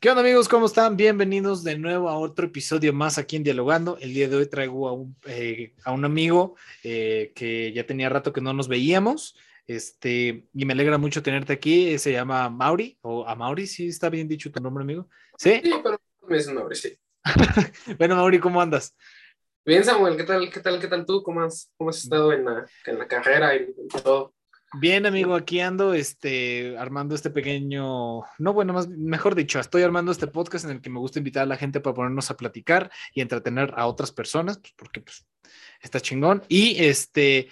¿Qué onda amigos? ¿Cómo están? Bienvenidos de nuevo a otro episodio más aquí en Dialogando. El día de hoy traigo a un, eh, a un amigo eh, que ya tenía rato que no nos veíamos. Este, y me alegra mucho tenerte aquí. Se llama Mauri, o a Mauri, sí está bien dicho tu nombre, amigo. Sí, Sí, pero me es Mauri, sí. bueno, Mauri, ¿cómo andas? Bien, Samuel, ¿qué tal, qué tal, qué tal tú? ¿Cómo has, cómo has estado en la, en la carrera y en todo? Bien, amigo, aquí ando, este, armando este pequeño, no, bueno, más, mejor dicho, estoy armando este podcast en el que me gusta invitar a la gente para ponernos a platicar y entretener a otras personas, pues, porque pues está chingón. Y este,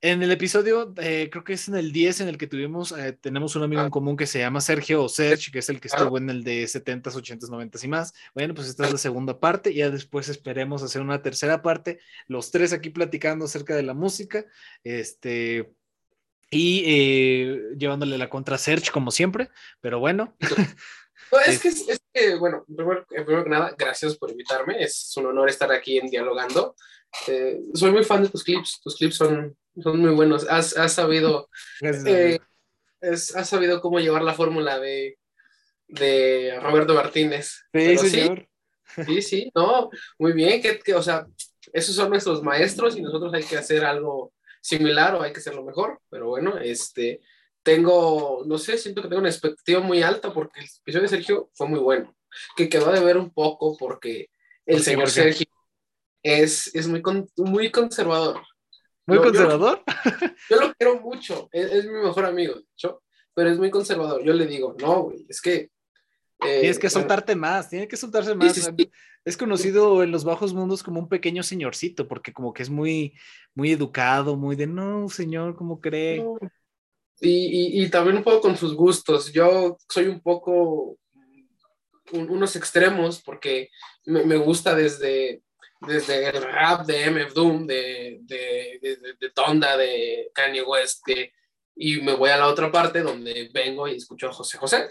en el episodio, eh, creo que es en el 10 en el que tuvimos, eh, tenemos un amigo en común que se llama Sergio o Serge, que es el que estuvo en el de 70s, 80s, 90s y más. Bueno, pues esta es la segunda parte, ya después esperemos hacer una tercera parte, los tres aquí platicando acerca de la música, este, y eh, llevándole la contra Serge como siempre, pero bueno. No, es, que, es que, bueno, primero, primero, que nada, gracias por invitarme, es un honor estar aquí en Dialogando. Eh, soy muy fan de tus clips, tus clips son, son muy buenos, has, has sabido... Eh, es, has sabido cómo llevar la fórmula de, de Roberto Martínez. Sí, señor. Sí, sí, sí, no, muy bien, que, que, o sea, esos son nuestros maestros y nosotros hay que hacer algo similar o hay que hacerlo mejor, pero bueno, este, tengo, no sé, siento que tengo una expectativa muy alta porque el episodio de Sergio fue muy bueno, que quedó de ver un poco porque el señor Sergio es, es muy, con, muy conservador. ¿Muy yo, conservador? Yo, yo, lo quiero mucho, es, es, mi mejor amigo, de hecho, pero es muy conservador. Yo le digo, no, güey, es que... Eh, Tienes que soltarte más, tiene que soltarse más. Sí, sí, sí. Es conocido en los bajos mundos como un pequeño señorcito, porque como que es muy, muy educado, muy de, no, señor, ¿cómo cree? No. Y, y, y, también un poco con sus gustos. Yo soy un poco un, unos extremos porque me, me, gusta desde, desde el rap de MF Doom, de, de, de, de Tonda, de Kanye West, y me voy a la otra parte donde vengo y escucho a José José.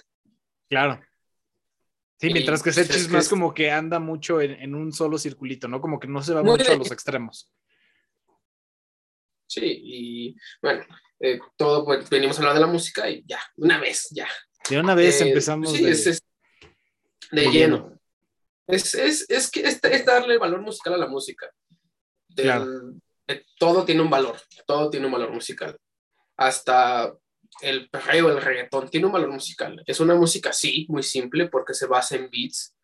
Claro. Sí, mientras que Sech es más como que anda mucho en, en, un solo circulito, ¿no? Como que no se va mucho a los extremos. Sí, y bueno, eh, todo, pues venimos a hablar de la música y ya, una vez, ya. De una vez eh, empezamos. Sí, de, es, es de, de, lleno. lleno. Es, es, es, que es, darle valor musical a la música. Claro. todo tiene un valor, todo tiene un valor musical. Hasta el perreo, el reggaetón, tiene un valor musical. Es una música, sí, muy simple porque se basa en beats,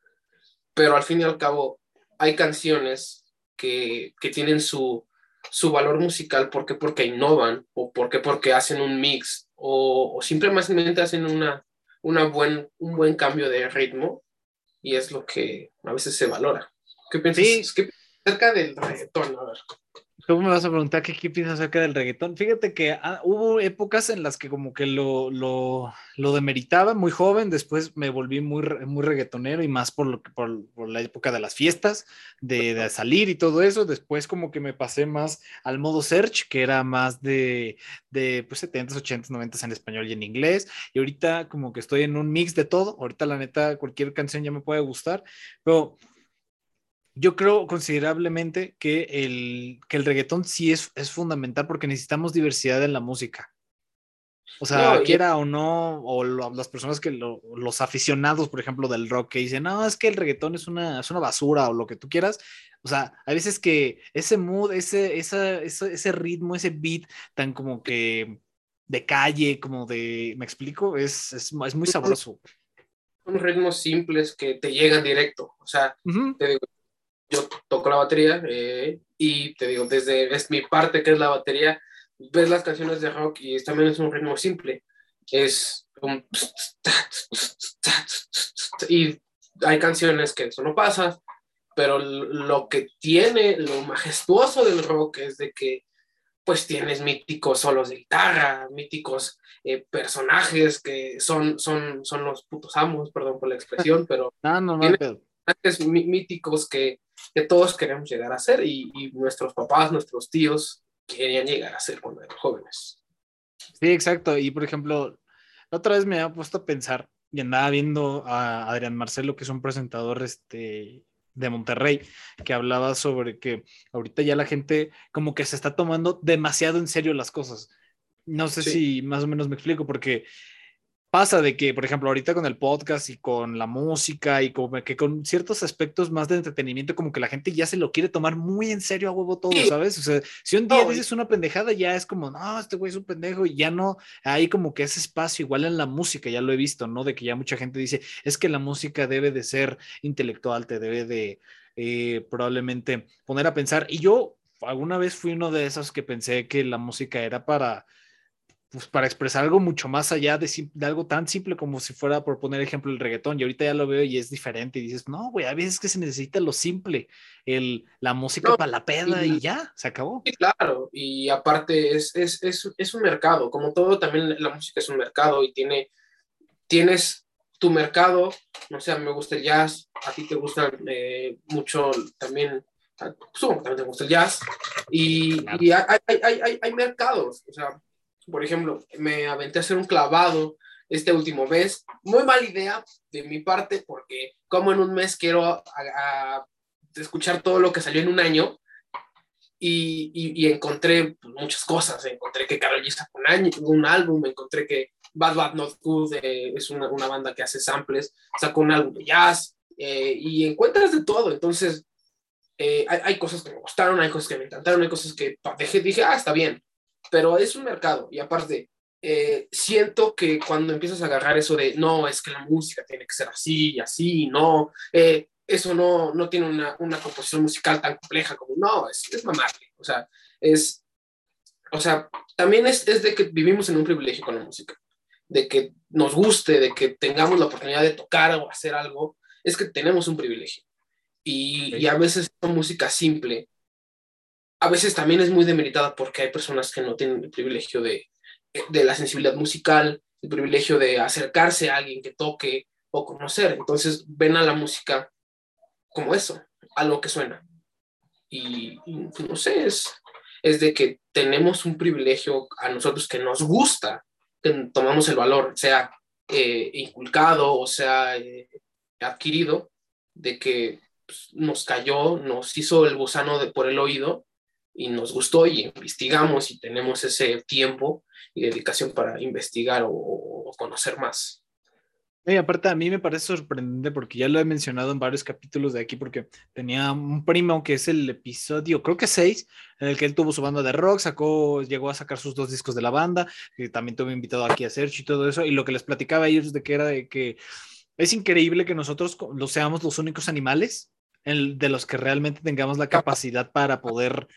pero al fin y al cabo hay canciones que, que tienen su, su valor musical porque porque innovan o porque porque hacen un mix o, o simplemente hacen una, una buen, un buen cambio de ritmo y es lo que a veces se valora. ¿Qué piensas sí. ¿Qué, acerca del reggaetón? A ver. ¿Cómo me vas a preguntar qué, qué piensas acerca del reggaetón? Fíjate que ah, hubo épocas en las que como que lo, lo, lo, demeritaba muy joven, después me volví muy, muy reggaetonero y más por, lo por, por la época de las fiestas, de, de, salir y todo eso, después como que me pasé más al modo search, que era más de, de pues 70s, 80s, 90s en español y en inglés, y ahorita como que estoy en un mix de todo, ahorita la neta cualquier canción ya me puede gustar, pero yo creo considerablemente que el, que el reggaetón sí es, es fundamental porque necesitamos diversidad en la música. O sea, no, quiera y... o no, o lo, las personas que lo, los aficionados, por ejemplo, del rock que dicen, no, es que el reggaetón es una, es una basura o lo que tú quieras. O sea, hay veces que ese mood, ese, esa, ese, ese ritmo, ese beat tan como que de calle, como de, ¿me explico? Es, es, es muy sabroso. Son ritmos simples que te llegan directo. O sea, uh -huh. te digo, yo toco la batería eh, y te digo, desde es mi parte que es la batería, ves las canciones de rock y es, también es un ritmo simple. Es un... Y hay canciones que eso no pasa, pero lo que tiene, lo majestuoso del rock es de que pues tienes míticos solos de guitarra, míticos eh, personajes que son, son, son los putos amos, perdón por la expresión, pero no, no, no, personajes míticos que, que, todos queremos llegar a ser y, y, nuestros papás, nuestros tíos querían llegar a ser cuando eran jóvenes. Sí, exacto. Y por ejemplo, la otra vez me había puesto a pensar y andaba viendo a Adrián Marcelo, que es un presentador este, de Monterrey, que hablaba sobre que ahorita ya la gente como que se está tomando demasiado en serio las cosas. No sé sí. si más o menos me explico, porque pasa de que, por ejemplo, ahorita con el podcast y con la música y como que con ciertos aspectos más de entretenimiento, como que la gente ya se lo quiere tomar muy en serio a huevo todo, ¿sabes? O sea, si un día dices una pendejada, ya es como, no, este güey es un pendejo y ya no hay como que ese espacio, igual en la música, ya lo he visto, ¿no? De que ya mucha gente dice, es que la música debe de ser intelectual, te debe de eh, probablemente poner a pensar. Y yo alguna vez fui uno de esos que pensé que la música era para pues para expresar algo mucho más allá de, algo tan simple como si fuera, por poner ejemplo, el reggaetón. Y ahorita ya lo veo y es diferente. Y dices, no, güey, a veces que se necesita lo simple, el, la música para la peda y, ya, se acabó. Sí, claro. Y aparte es, es, es, es, un mercado. Como todo, también la música es un mercado y tiene, tienes tu mercado. No sé, a mí me gusta el jazz, a ti te gusta eh, mucho también. Supongo que también te gusta el jazz. Y, y hay, hay, hay, hay mercados. O sea, por ejemplo, me aventé a hacer un clavado este último mes. Muy mala idea de mi parte porque como en un mes quiero escuchar todo lo que salió en un año y, y, encontré pues, muchas cosas. Encontré que Karol G sacó un álbum, encontré que Bad Bad Not Good eh, es una, una, banda que hace samples, sacó un álbum de jazz eh, y encuentras de todo. Entonces, eh, hay, hay, cosas que me gustaron, hay cosas que me encantaron, hay cosas que dejé, dije, ah, está bien pero es un mercado y aparte, eh, siento que cuando empiezas a agarrar eso de, no, es que la música tiene que ser así y así, no, eh, eso no, no tiene una, una, composición musical tan compleja como, no, es, es mamarle, o sea, es, o sea, también es, es de que vivimos en un privilegio con la música, de que nos guste, de que tengamos la oportunidad de tocar o hacer algo, es que tenemos un privilegio. Y, y a veces la música simple a veces también es muy demeritada porque hay personas que no tienen el privilegio de, de la sensibilidad musical, el privilegio de acercarse a alguien que toque o conocer. Entonces ven a la música como eso, algo que suena. Y, no sé, es, es de que tenemos un privilegio a nosotros que nos gusta, que tomamos el valor, sea eh, inculcado o sea eh, adquirido, de que pues, nos cayó, nos hizo el gusano de, por el oído y nos gustó y investigamos y tenemos ese tiempo y dedicación para investigar o, conocer más. Y aparte a mí me parece sorprendente porque ya lo he mencionado en varios capítulos de aquí porque tenía un primo que es el episodio, creo que seis, en el que él tuvo su banda de rock, sacó, llegó a sacar sus dos discos de la banda, que también tuve invitado aquí a Sergio y todo eso, y lo que les platicaba a ellos de que era de que es increíble que nosotros lo seamos los únicos animales de los que realmente tengamos la capacidad para poder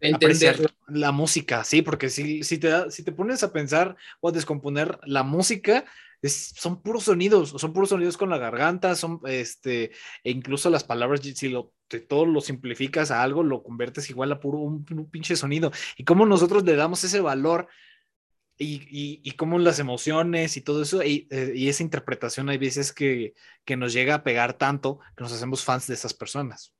entender la música, sí, porque si, si, te, si te pones a pensar o a descomponer la música, es, son puros sonidos, son puros sonidos con la garganta, son, este, e incluso las palabras, si lo, te, todo lo simplificas a algo, lo conviertes igual a puro un, pinche sonido. Y cómo nosotros le damos ese valor y, y, y cómo las emociones y todo eso, y, eh, y, esa interpretación hay veces que, que nos llega a pegar tanto que nos hacemos fans de esas personas.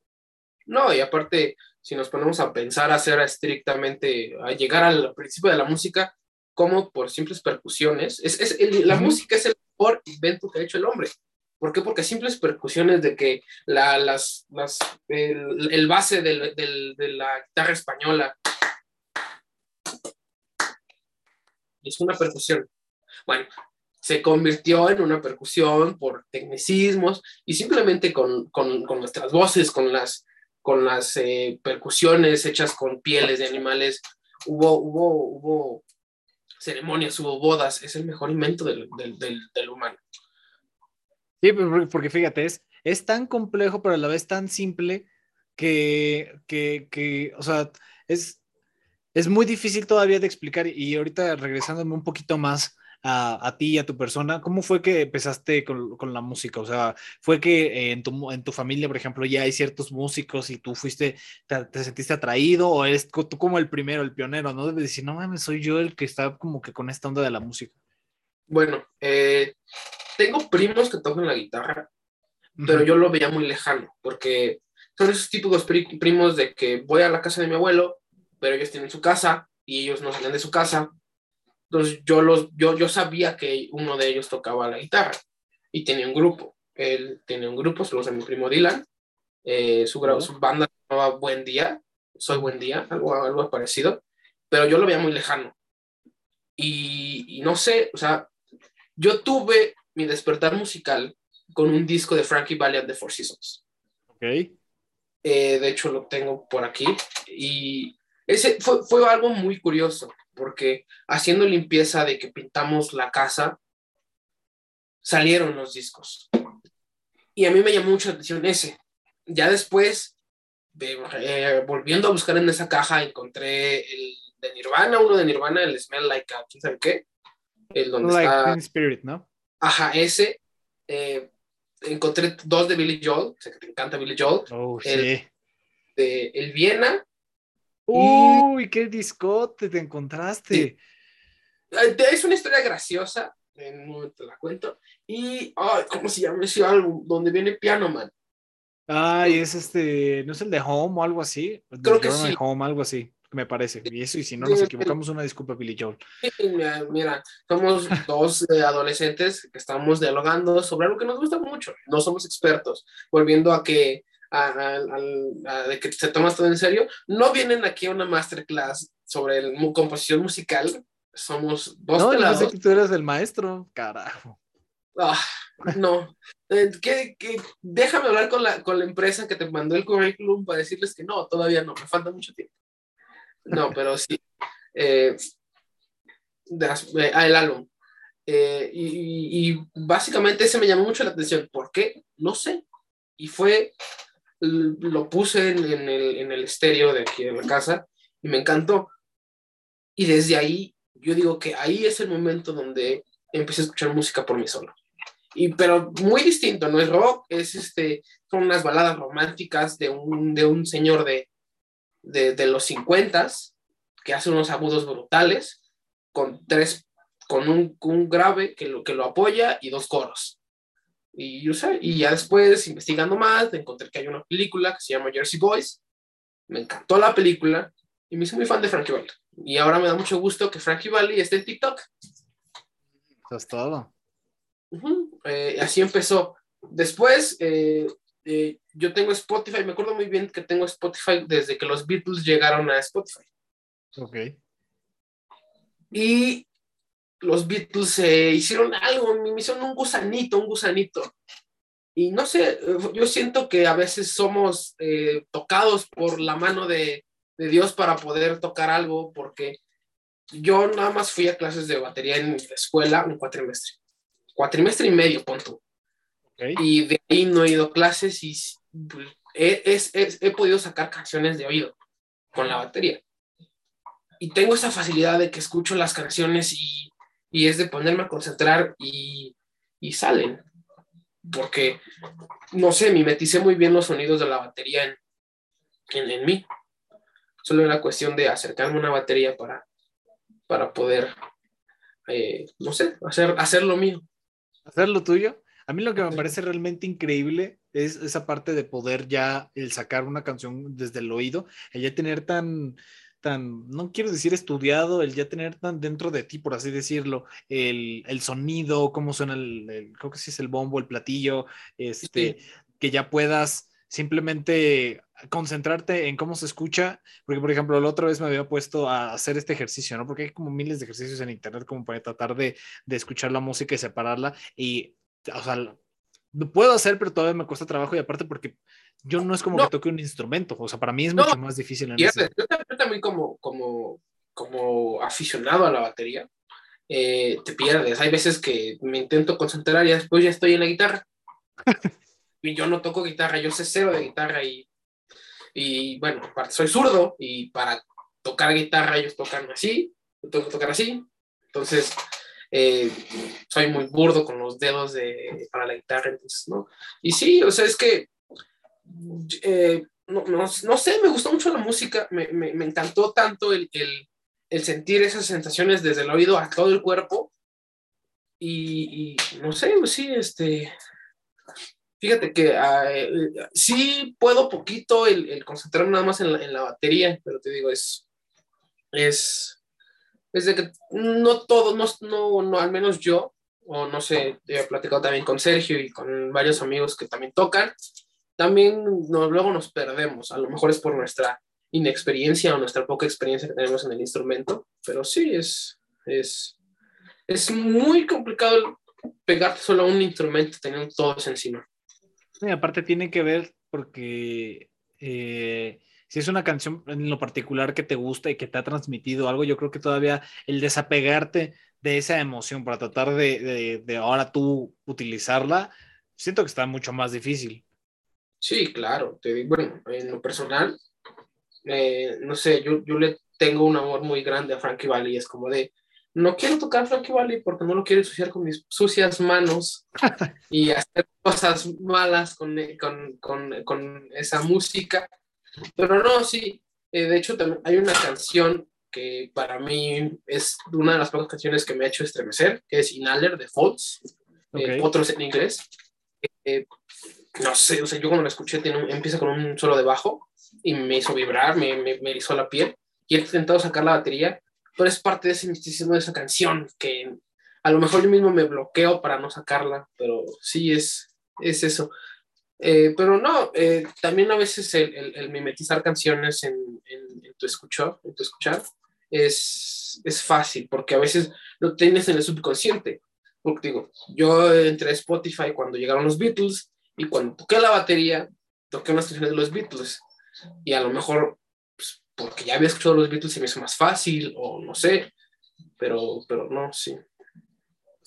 No, y aparte, si nos ponemos a pensar, a hacer estrictamente, a llegar al principio de la música, como por simples percusiones, es, es la música es el mejor invento que ha hecho el hombre. ¿Por qué? Porque simples percusiones de que la, las, las, el, el, base del, del, de la guitarra española es una percusión. Bueno, se convirtió en una percusión por tecnicismos y simplemente con, con, con nuestras voces, con las, con las eh, percusiones hechas con pieles de animales, hubo, hubo, hubo ceremonias, hubo bodas, es el mejor invento del, del, del, humano. Sí, porque fíjate, es, es tan complejo, pero a la vez tan simple que, que, que o sea, es, es muy difícil todavía de explicar. Y ahorita regresándome un poquito más a, a ti y a tu persona, ¿cómo fue que empezaste con, con la música? O sea, ¿fue que eh, en, tu, en tu familia, por ejemplo, ya hay ciertos músicos y tú fuiste, te, te sentiste atraído o eres tú como el primero, el pionero, ¿no? Debes decir, no mames, soy yo el que está como que con esta onda de la música. Bueno, eh, tengo primos que tocan la guitarra, pero yo lo veía muy lejano, porque son esos típicos primos de que voy a la casa de mi abuelo, pero ellos tienen su casa y ellos no salen de su casa, entonces yo, los, yo, yo sabía que uno de ellos tocaba la guitarra y tenía un grupo. Él tenía un grupo, se lo mi primo Dylan. Eh, su, su, banda se llamaba Buen Día, Soy Buen Día, algo, algo parecido, pero yo lo veía muy lejano. Y, y, no sé, o sea, yo tuve mi despertar musical con un disco de Frankie Valli the Four Seasons. Ok. Eh, de hecho, lo tengo por aquí. Y ese fue, fue algo muy curioso, porque haciendo limpieza de que pintamos la casa, salieron los discos. Y a mí me llamó mucho la atención ese. Ya después, de, eh, volviendo a buscar en esa caja, encontré el de Nirvana, uno de Nirvana, el Smell Like a, ¿quién sabe qué? El donde Like está... Spirit, ¿no? Ajá, ese. eh, encontré dos de Billy Joel, sé que te encanta Billy Joel. Oh, El- sí. De El Viena. Uy, qué discote te encontraste. Eh, Es una historia graciosa, en un momento la cuento. Y, ay, ¿cómo se llama ese álbum? Donde viene Piano Man. Ay, es este, ¿no es el de Home o algo así? Creo que sí. Home, algo así, me parece. Y eso, y si no nos equivocamos, una disculpa, Billy Joel. Mira, mira, somos dos eh, adolescentes que estamos dialogando sobre algo que nos gusta mucho. No somos expertos. Volviendo a que, a, a- a- de que se toma todo en serio, no vienen aquí a una masterclass sobre el, mu- composición musical. Somos dos No, pelados. pensé que tú eras el maestro, carajo. Ah, no. Eh. Déjame hablar con la, con la empresa que te mandó el currículum para decirles que no, todavía no, me falta mucho tiempo. No, pero sí. eh, eh, ah, el álbum. Eh, y, y- básicamente ese me llamó mucho la atención. ¿Por qué? No sé. Y fue, lo puse en, el, en estéreo de aquí en la casa y me encantó. Y desde ahí, yo digo que ahí es el momento donde empecé a escuchar música por mí solo. Y, pero muy distinto, no es rock, es este, son unas baladas románticas de un, de un señor de, de, de los 50 que hace unos agudos brutales con tres, con un, un grave que lo, que lo apoya y dos coros. Y, sé, y ya después, investigando más, encontré que hay una película que se llama Jersey Boys. Me encantó la película y me hice muy fan de Frankie Valli. Y ahora me da mucho gusto que Frankie Valli esté en TikTok. Eso es todo. Ujú, eh, así empezó. Después, eh, eh, yo tengo Spotify, me acuerdo muy bien que tengo Spotify desde que los Beatles llegaron a Spotify. Ok. Y los Beatles eh, hicieron algo, me hicieron un gusanito, un gusanito. Y no sé, yo siento que a veces somos eh, tocados por la mano de, de Dios para poder tocar algo, porque yo nada más fui a clases de batería en la escuela un cuatrimestre. Cuatrimestre y medio, punto. Y de ahí no he ido a clases y he, es- es- he podido sacar canciones de oído con la batería. Y tengo esa facilidad de que escucho las canciones y, y es de ponerme a concentrar y, y salen. Porque, no sé, mimeticé muy bien los sonidos de la batería en, en, en mí. Solo era cuestión de acercarme a una batería para, para poder, eh, no sé, hacer, hacer lo mío. hacer lo tuyo. A mí lo que me parece realmente increíble es esa parte de poder ya el sacar una canción desde el oído, el ya tener tan, tan, no quiero decir estudiado, el ya tener tan dentro de ti, por así decirlo, el, el sonido, cómo suena el, el- creo que sí es el bombo, el platillo, este, que ya puedas simplemente concentrarte en cómo se escucha, porque por ejemplo la otra vez me había puesto a hacer este ejercicio, ¿no? Porque hay como miles de ejercicios en internet como para tratar de, de escuchar la música y separarla y, o sea, lo puedo hacer, pero todavía me cuesta trabajo y aparte porque yo no es como No. que toque un instrumento, o sea, para mí es No. mucho más difícil en ese. Yo, yo también como, como, como aficionado a la batería, eh, te pierdes. Hay veces que me intento concentrar y después ya estoy en la guitarra. y yo no toco guitarra, yo sé cero de guitarra y, y bueno, aparte soy zurdo y para tocar guitarra ellos tocan así, yo tengo que tocar así. Entonces, eh, soy muy burdo con los dedos de, para la guitarra, entonces, ¿no? Y sí, o sea, es que eh, no, no, no sé, me gustó mucho la música, me, me, me encantó tanto el, el, el, sentir esas sensaciones desde el oído a todo el cuerpo. Y, no sé, pues sí, este, fíjate que uh, sí puedo poquito el concentrarme nada más en la, en la, batería, pero te digo, es, es, es de que no todo, no, no, no, al menos yo, o no sé, he platicado también con Sergio y con varios amigos que también tocan, también luego nos perdemos. A lo mejor es por nuestra inexperiencia o nuestra poca experiencia que tenemos en el instrumento, pero sí es, es, es muy complicado pegarte solo a un instrumento teniendo todos encima. Y aparte tiene que ver porque eh, si es una canción en lo particular que te gusta y que te ha transmitido algo, yo creo que todavía el desapegarte de esa emoción para tratar de, de, ahora tú utilizarla, siento que está mucho más difícil. Sí, claro. Te, bueno, en lo personal, eh, no sé, yo, yo le tengo un amor muy grande a Frankie Valli. Es como de, no quiero tocar Frankie Valli porque no lo quiero ensuciar con mis sucias manos y hacer cosas malas con, con, con, con esa música. Pero no, sí. Eh, de hecho, también hay una canción que para mí es una de las pocas canciones que me ha hecho estremecer, que es Inhaler de Folds, eh, otros en inglés. Eh, no sé, o sea, yo cuando la escuché tiene empieza con un solo de bajo y me hizo vibrar, me, me, me erizó la piel y he intentado sacar la batería, pero es parte de ese misticismo de esa canción que a lo mejor yo mismo me bloqueo para no sacarla, pero sí es, es eso. Eh, pero no, eh, también a veces el, el, mimetizar canciones en, en, tu escuchar, en tu escuchar es, es fácil, porque a veces lo tienes en el subconsciente. Porque digo, yo entré a Spotify cuando llegaron los Beatles y cuando toqué la batería, toqué unas canciones de los Beatles. Y a lo mejor, pues, porque ya había escuchado los Beatles, se me hizo más fácil, o no sé, pero, pero no, sí.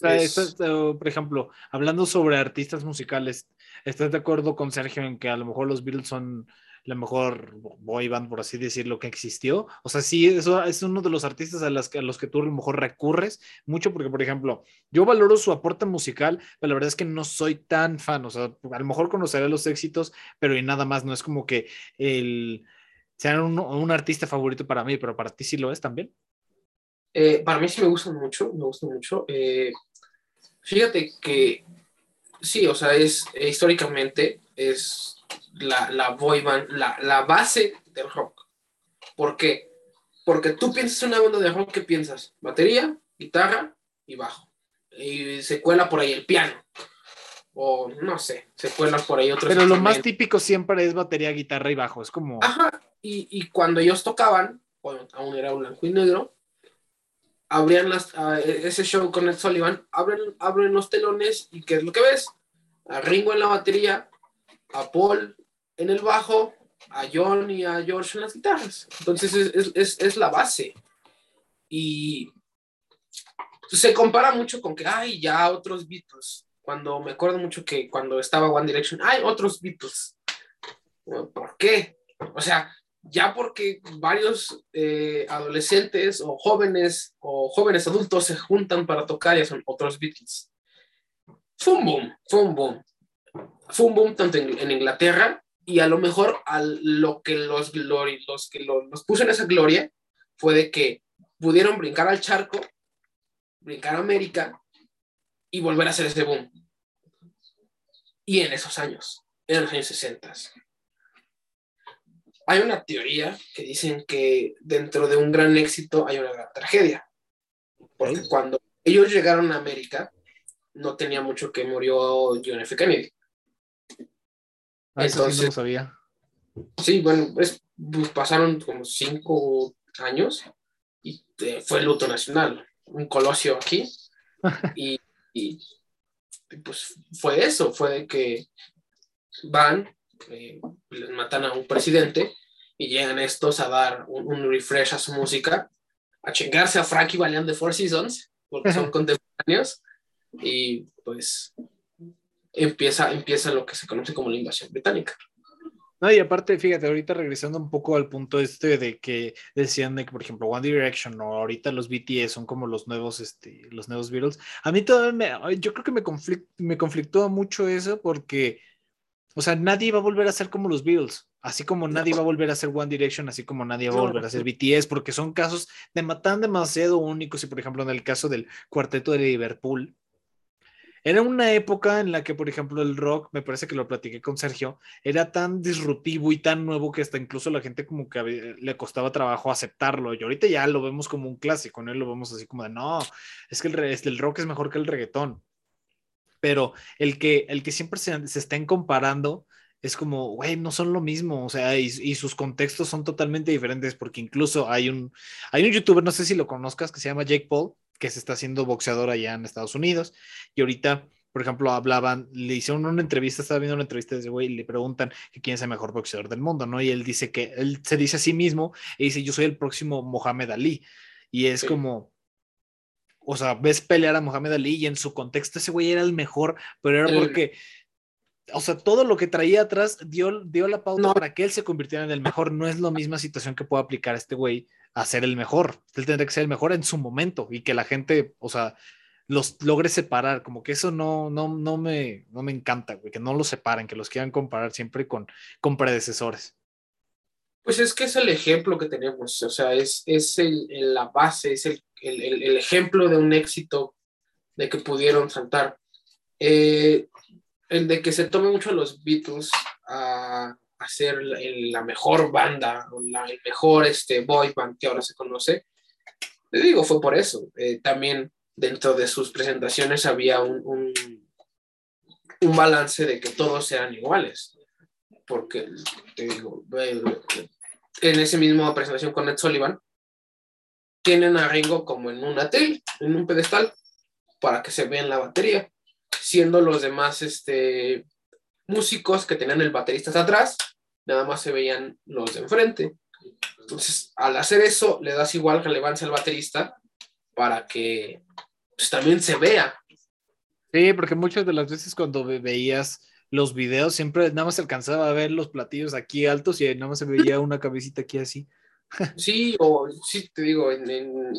O por ejemplo, hablando sobre artistas musicales, ¿estás de acuerdo con Sergio en que a lo mejor los Beatles son la mejor boy band, por así decirlo, que existió? O sea, sí, eso es uno de los artistas a, las, a los que tú a lo mejor recurres mucho, porque, por ejemplo, yo valoro su aporte musical, pero la verdad es que no soy tan fan. O sea, a lo mejor conoceré los éxitos, pero y nada más, no es como que el sea un, un artista favorito para mí, pero para ti sí lo es también. Eh, para mí sí me gustan mucho, me gustan mucho. Eh, Fíjate que sí, o sea, es eh, históricamente es la, la boy band, la, la, base del rock. ¿Por qué? Porque tú piensas en una banda de rock, ¿qué piensas? Batería, guitarra y bajo. Y se cuela por ahí el piano. O no sé, se cuela por ahí otro. Pero lo más típico siempre es batería, guitarra y bajo. Es como. Ajá. Y, y cuando ellos tocaban, cuando aún era blanco y negro, abrían las, ese show con Ed Sullivan, abren, abren los telones y ¿qué es lo que ves? A Ringo en la batería, a Paul en el bajo, a John y a George en las guitarras. Entonces es, es, es la base. Y se compara mucho con que hay ya otros Beatles. Cuando me acuerdo mucho que cuando estaba One Direction, hay otros Beatles. ¿Por qué? O sea, ya porque varios eh, adolescentes o jóvenes o jóvenes adultos se juntan para tocar, ya son otros Beatles. Fue un boom, boom. Fue un boom tanto en, Inglaterra y a lo mejor a lo que los, los que los puso en esa gloria fue de que pudieron brincar al charco, brincar a América y volver a hacer ese boom. Y en esos años, en los años 60 hay una teoría que dicen que dentro de un gran éxito hay una gran tragedia. Porque cuando ellos llegaron a América, no tenía mucho que murió John F. Kennedy. Ah, Entonces, sí, no sabía. Sí, bueno, pues, pasaron como cinco años y eh, fue el luto nacional. Un colosio aquí. y, y, pues fue eso, fue de que van, eh, les matan a un presidente y llegan estos a dar un, refresh a su música, a chingarse a Frankie Valiant de Four Seasons, porque son contemporáneos, y pues empieza, empieza lo que se conoce como la invasión británica. No, y aparte, fíjate, ahorita regresando un poco al punto este de que decían de que, por ejemplo, One Direction o ahorita los BTS son como los nuevos, este, los nuevos Beatles. A mí todavía me, yo creo que me, me conflictó mucho eso porque, o sea, nadie va a volver a ser como los Beatles. Así como nadie va a volver a ser One Direction, así como nadie va a volver a ser BTS, porque son casos de matan demasiado únicos. Y por ejemplo, en el caso del cuarteto de Liverpool, era una época en la que, por ejemplo, el rock, me parece que lo platiqué con Sergio, era tan disruptivo y tan nuevo que hasta incluso la gente como que le costaba trabajo aceptarlo. Y ahorita ya lo vemos como un clásico, ¿no? Lo vemos así como de, no, es que el, rock es mejor que el reggaetón. Pero el que, el que siempre se, se estén comparando es como, güey, no son lo mismo, o sea, y, sus contextos son totalmente diferentes, porque incluso hay un, hay un youtuber, no sé si lo conozcas, que se llama Jake Paul, que se está haciendo boxeador allá en Estados Unidos. Y ahorita, por ejemplo, hablaban, le hicieron una entrevista, estaba viendo una entrevista de ese güey y le preguntan que quién es el mejor boxeador del mundo, ¿no? Y él dice que él se dice a sí mismo y dice, yo soy el próximo Mohamed Ali. Y es como, o sea, ves pelear a Mohamed Ali y en su contexto ese güey era el mejor, pero era porque o sea, todo lo que traía atrás dio, dio la pauta para que él se convirtiera en el mejor. No es la misma situación que pueda aplicar este güey a ser el mejor. Él tendría que ser el mejor en su momento y que la gente, o sea, los logre separar. Como que eso no, no, no, me, no me encanta, güey, que no los separen, que los quieran comparar siempre con, con predecesores. Pues es que es el ejemplo que tenemos, o sea, es, es el, la base, es el, el, ejemplo de un éxito de que pudieron saltar. Eh, el de que se tome mucho los Beatles a, hacer la mejor banda la, el mejor este, boy band que ahora se conoce, le digo, fue por eso. Eh, también dentro de sus presentaciones había un, un, un, balance de que todos eran iguales. Porque, te digo, eh, en esa misma presentación con Ed Sullivan, tienen a Ringo como en una tele, en un pedestal, para que se vea en la batería siendo los demás este, músicos que tenían el baterista atrás, nada más se veían los de enfrente. Entonces, al hacer eso, le das igual relevancia al baterista para que pues, también se vea. Sí, porque muchas de las veces cuando veías los videos, siempre nada más alcanzaba a ver los platillos aquí altos y nada más se veía una cabecita aquí así. Sí, o sí, te digo, en,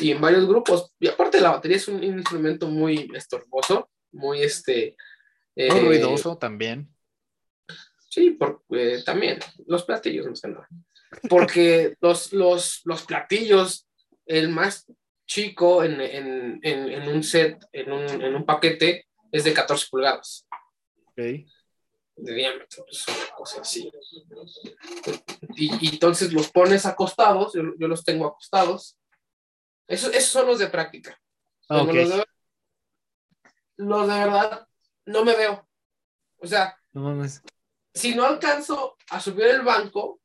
y en varios grupos. Y aparte la batería es un instrumento muy estorboso muy este... muy eh, ruidoso también. Sí, por, eh, también los platillos, no sé nada. Porque los, los, los platillos, el más chico en, en, en, un set, en un, en un, paquete, es de 14 pulgadas. Okay. De diámetro, es una cosa así. Y, y, entonces los pones acostados, yo, yo los tengo acostados. Esos, esos, son los de práctica. Okay. Los de lo de verdad no me veo. O sea, si no alcanzo a subir el banco,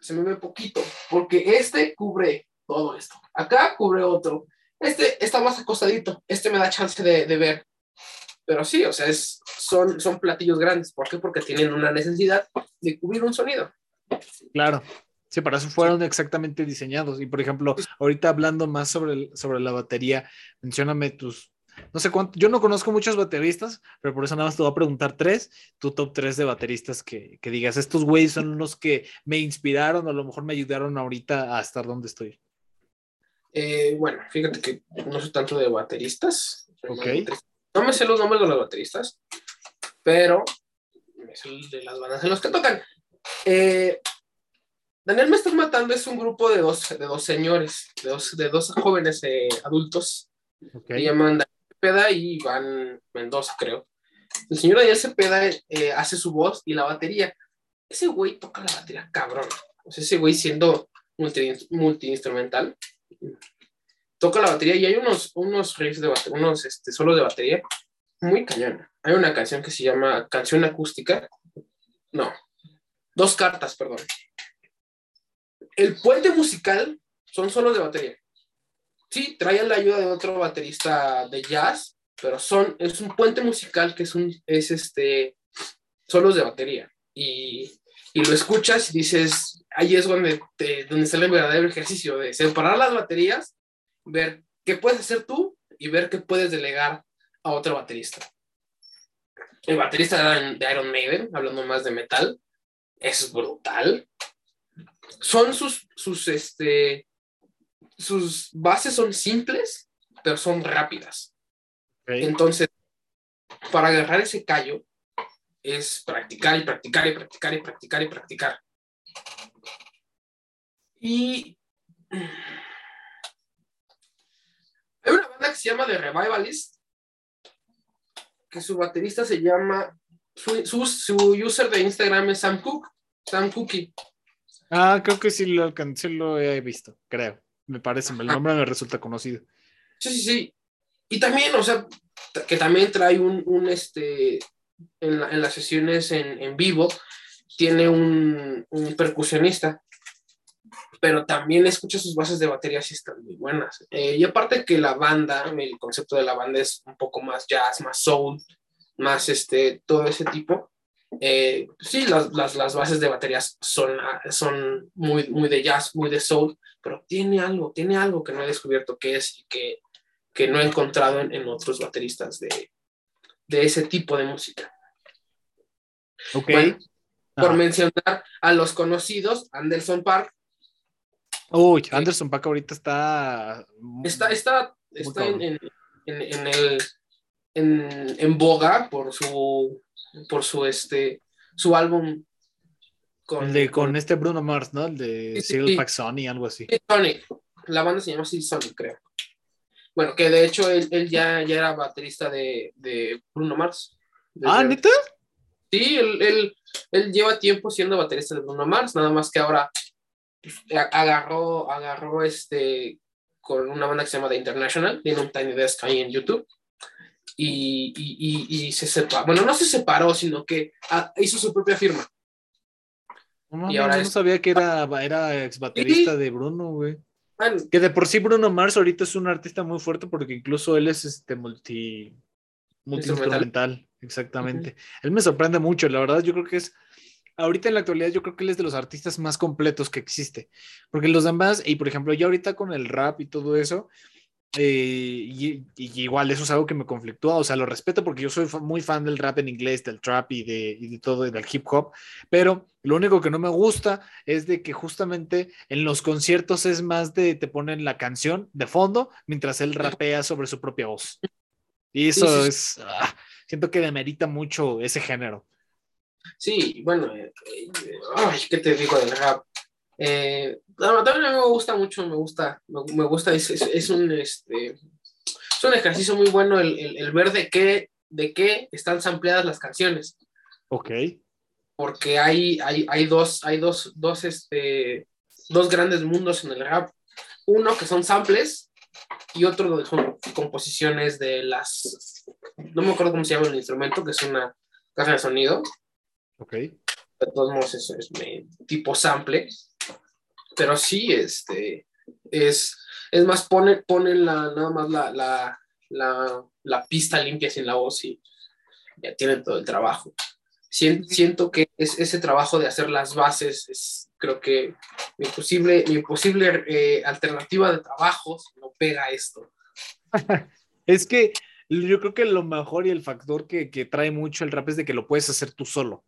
se me ve poquito, porque este cubre todo esto. Acá cubre otro. Este está más acostadito. Este me da chance de, ver. Pero sí, o sea, es, son, son platillos grandes. ¿Por qué? Porque tienen una necesidad de cubrir un sonido. Claro. Sí, para eso fueron exactamente diseñados. Y por ejemplo, ahorita hablando más sobre, sobre la batería, mencióname tus, no sé cuánto, yo no conozco muchos bateristas, pero por eso nada más te voy a preguntar tres, tu top tres de bateristas que, que digas, estos güeyes son los que me inspiraron o a lo mejor me ayudaron ahorita a estar donde estoy. Eh, bueno, fíjate que no sé tanto de bateristas. No me sé los nombres de los bateristas, pero me sé de las bandas en los que tocan. Eh, Daniel Me Estás Matando es un grupo de dos, de dos señores, de dos, de dos jóvenes eh, adultos. Okay. Se llaman Cepeda y Iván Mendoza, creo. El señor Daniel Cepeda eh, hace su voz y la batería. Ese güey toca la batería cabrón. O sea, ese güey siendo multi, multi-instrumental, toca la batería y hay unos, unos riffs de batería, unos este, solos de batería muy cañón. Hay una canción que se llama Canción Acústica. No, dos cartas, perdón. El puente musical son solos de batería sí, traen la ayuda de otro baterista de jazz, pero son, es un puente musical que es un, es este, solos de batería. Y, y lo escuchas y dices, ahí es donde, te, donde sale el verdadero ejercicio de separar las baterías, ver qué puedes hacer tú y ver qué puedes delegar a otro baterista. El baterista de Iron Maiden, hablando más de metal, es brutal. Son sus, sus, este, sus bases son simples, pero son rápidas. Entonces, para agarrar ese callo es practicar y practicar y practicar y practicar y practicar. Y hay una banda que se llama The Revivalist, que su baterista se llama, su, su, user de Instagram es Sam Cook, Sam Cookie. Ah, creo que sí lo alcancé, lo he visto, creo me parece, el nombre me resulta conocido. Sí, sí, sí. Y también, o sea, que también trae un, un este, en, en, las sesiones en, en vivo, tiene un, un, percusionista pero también escucha sus bases de batería y están muy buenas. Eh, y aparte que la banda, el concepto de la banda es un poco más jazz, más soul, más este, todo ese tipo. Eh, sí, las, las, las, bases de baterías son, son muy, muy de jazz, muy de soul, pero tiene algo, tiene algo que no he descubierto que es y que, que no he encontrado en, en otros bateristas de, de, ese tipo de música. Ok. por mencionar a los conocidos, Anderson Park, Uy, Anderson Paak ahorita está. Está, está, está en, en, en, el, en, boga por su, por su, este, su álbum. Con, el de, con, este Bruno Mars, ¿no? El de sí, sí. Sony, algo así. Sony. La banda se llama Cyril Sony, creo. Bueno, que de hecho él, él ya, ya, era baterista de, de Bruno Mars. Ah, ¿neta? Sí, él, él, él, lleva tiempo siendo baterista de Bruno Mars, nada más que ahora agarró, agarró este, con una banda que se llama The International, tiene un Tiny Desk ahí en YouTube, y, y, y, se separó, bueno, no se separó, sino que ah, hizo su propia firma. No, y ahora no sabía que era, era ex baterista de Bruno, güey. Que de por sí Bruno Mars ahorita es un artista muy fuerte porque incluso él es este multi, multi instrumental, exactamente. Él me sorprende mucho, la verdad, yo creo que es ahorita en la actualidad yo creo que él es de los artistas más completos que existe, porque los demás, y por ejemplo, yo ahorita con el rap y todo eso, eh, y, y, igual eso es algo que me conflictúa, o sea, lo respeto porque yo soy muy fan del rap en inglés, del trap y de, y de todo, y del hip hop, pero lo único que no me gusta es de que justamente en los conciertos es más de te ponen la canción de fondo mientras él rapea sobre su propia voz. Y eso sí, sí. es, ah, siento que demerita mucho ese género. Sí, bueno, eh, eh, ay, ¿qué te digo del rap? Eh, también me gusta mucho, me gusta, me, gusta, es, es, es, un, este, es un ejercicio muy bueno el, el, el, ver de qué, de qué están sampleadas las canciones. Ok. Porque hay, hay, hay dos, hay dos, dos, este, dos grandes mundos en el rap. Uno que son samples y otro donde son composiciones de las, no me acuerdo cómo se llama el instrumento, que es una caja de sonido. Ok. De todos modos, eso es tipo sample. Pero sí, este, es, es más, ponen pone la, nada más la, la, la, la, pista limpia sin la voz y ya tienen todo el trabajo. Siento, siento que es, ese trabajo de hacer las bases es, creo que mi posible, mi posible eh, alternativa de trabajo no pega esto. es que yo creo que lo mejor y el factor que, que trae mucho el rap es de que lo puedes hacer tú solo.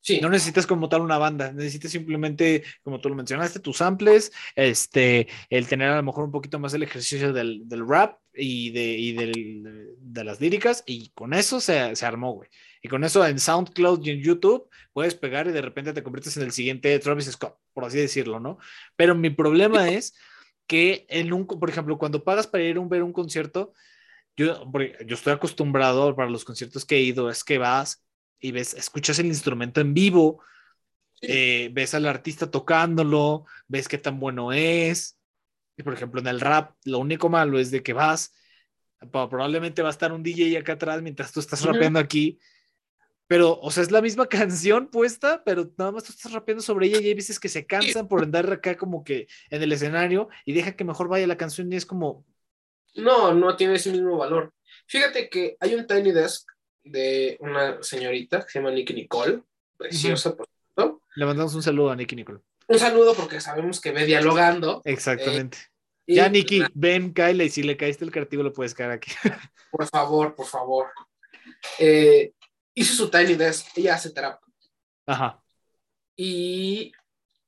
Sí. No necesitas como tal una banda, necesitas simplemente, como tú lo mencionaste, tus samples, este, el tener a lo mejor un poquito más el ejercicio del, del rap y, de, y del, de las líricas, y con eso se, se armó, güey. Y con eso en SoundCloud y en YouTube puedes pegar y de repente te conviertes en el siguiente Travis Scott, por así decirlo, ¿no? Pero mi problema es que en un, por ejemplo, cuando pagas para ir a ver un concierto, yo, yo estoy acostumbrado para los conciertos que he ido, es que vas y ves, escuchas el instrumento en vivo, eh, ves al artista tocándolo, ves qué tan bueno es. Y por ejemplo, en el rap, lo único malo es de que vas, probablemente va a estar un DJ acá atrás mientras tú estás rapeando aquí. Pero, o sea, es la misma canción puesta, pero nada más tú estás rapeando sobre ella y hay veces que se cansan por andar acá como que en el escenario y deja que mejor vaya la canción y es como... No, no tiene ese mismo valor. Fíjate que hay un Tiny Desk de una señorita que se llama Nicky Nicole, preciosa, uh -huh. por cierto. Le mandamos un saludo a Nicky Nicole. Un saludo porque sabemos que ve dialogando. Exactamente. Eh, ya, Nicky, una... ven, cáele y si le caíste el creativo lo puedes caer aquí. Por favor, por favor. Eh, hizo su Tiny Desk, ella hace terapia. Ajá. Y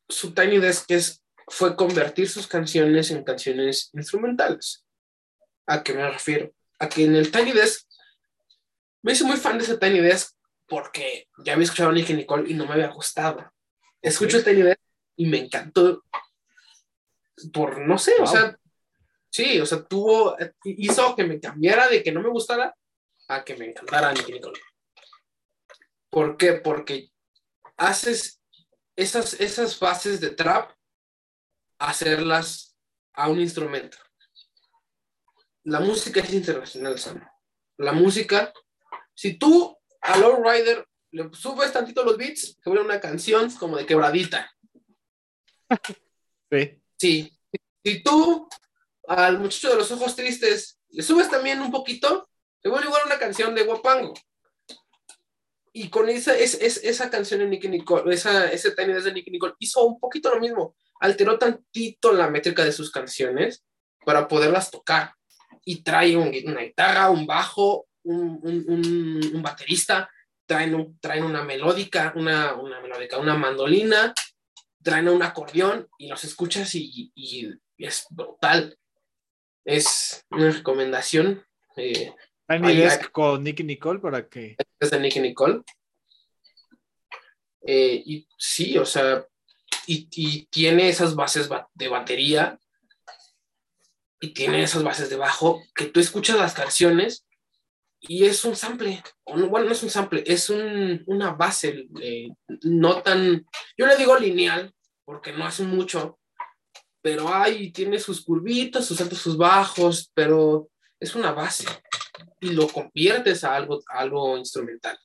su Tiny Desk es, fue convertir sus canciones en canciones instrumentales. ¿A qué me refiero? A que en el Tiny Desk me hice muy fan de ese Tiny Desk porque ya había escuchado a Nicky Nicole y no me había gustado. Escucho okay. Tiny Desk y me encantó por, no sé, wow. o sea, sí, o sea, tuvo, hizo que me cambiara de que no me gustara a que me encantara Nicky Nicole. ¿Por qué? Porque haces esas, esas bases de trap, hacerlas a un instrumento. La música es internacional, Sam. La música si tú a Lord Rider le subes tantito los beats, se vuelve una canción como de quebradita. Sí. Sí. Si tú al muchacho de los ojos tristes le subes también un poquito, te vuelve igual una canción de Guapango. Y con esa, es, esa canción de Nicky Nicole, esa, ese Tiny de Nicky Nicole, hizo un poquito lo mismo. Alteró tantito la métrica de sus canciones para poderlas tocar. Y trae una guitarra, un bajo, un, un, un, baterista, traen, traen una melódica, una, una melódica, una mandolina, traen un acordeón y los escuchas y, y, es brutal. Es una recomendación. Eh, con Nicky Nicole para que. Es de Nicky Nicole. Eh, y sí, o sea, y, y, tiene esas bases de batería y tiene esas bases de bajo que tú escuchas las canciones y es un sample, bueno, no es un sample, es un, una base eh, no tan, yo le digo lineal, porque no hace mucho, pero ahí tiene sus curvitas, sus altos, sus bajos, pero es una base y lo conviertes a algo, algo instrumental.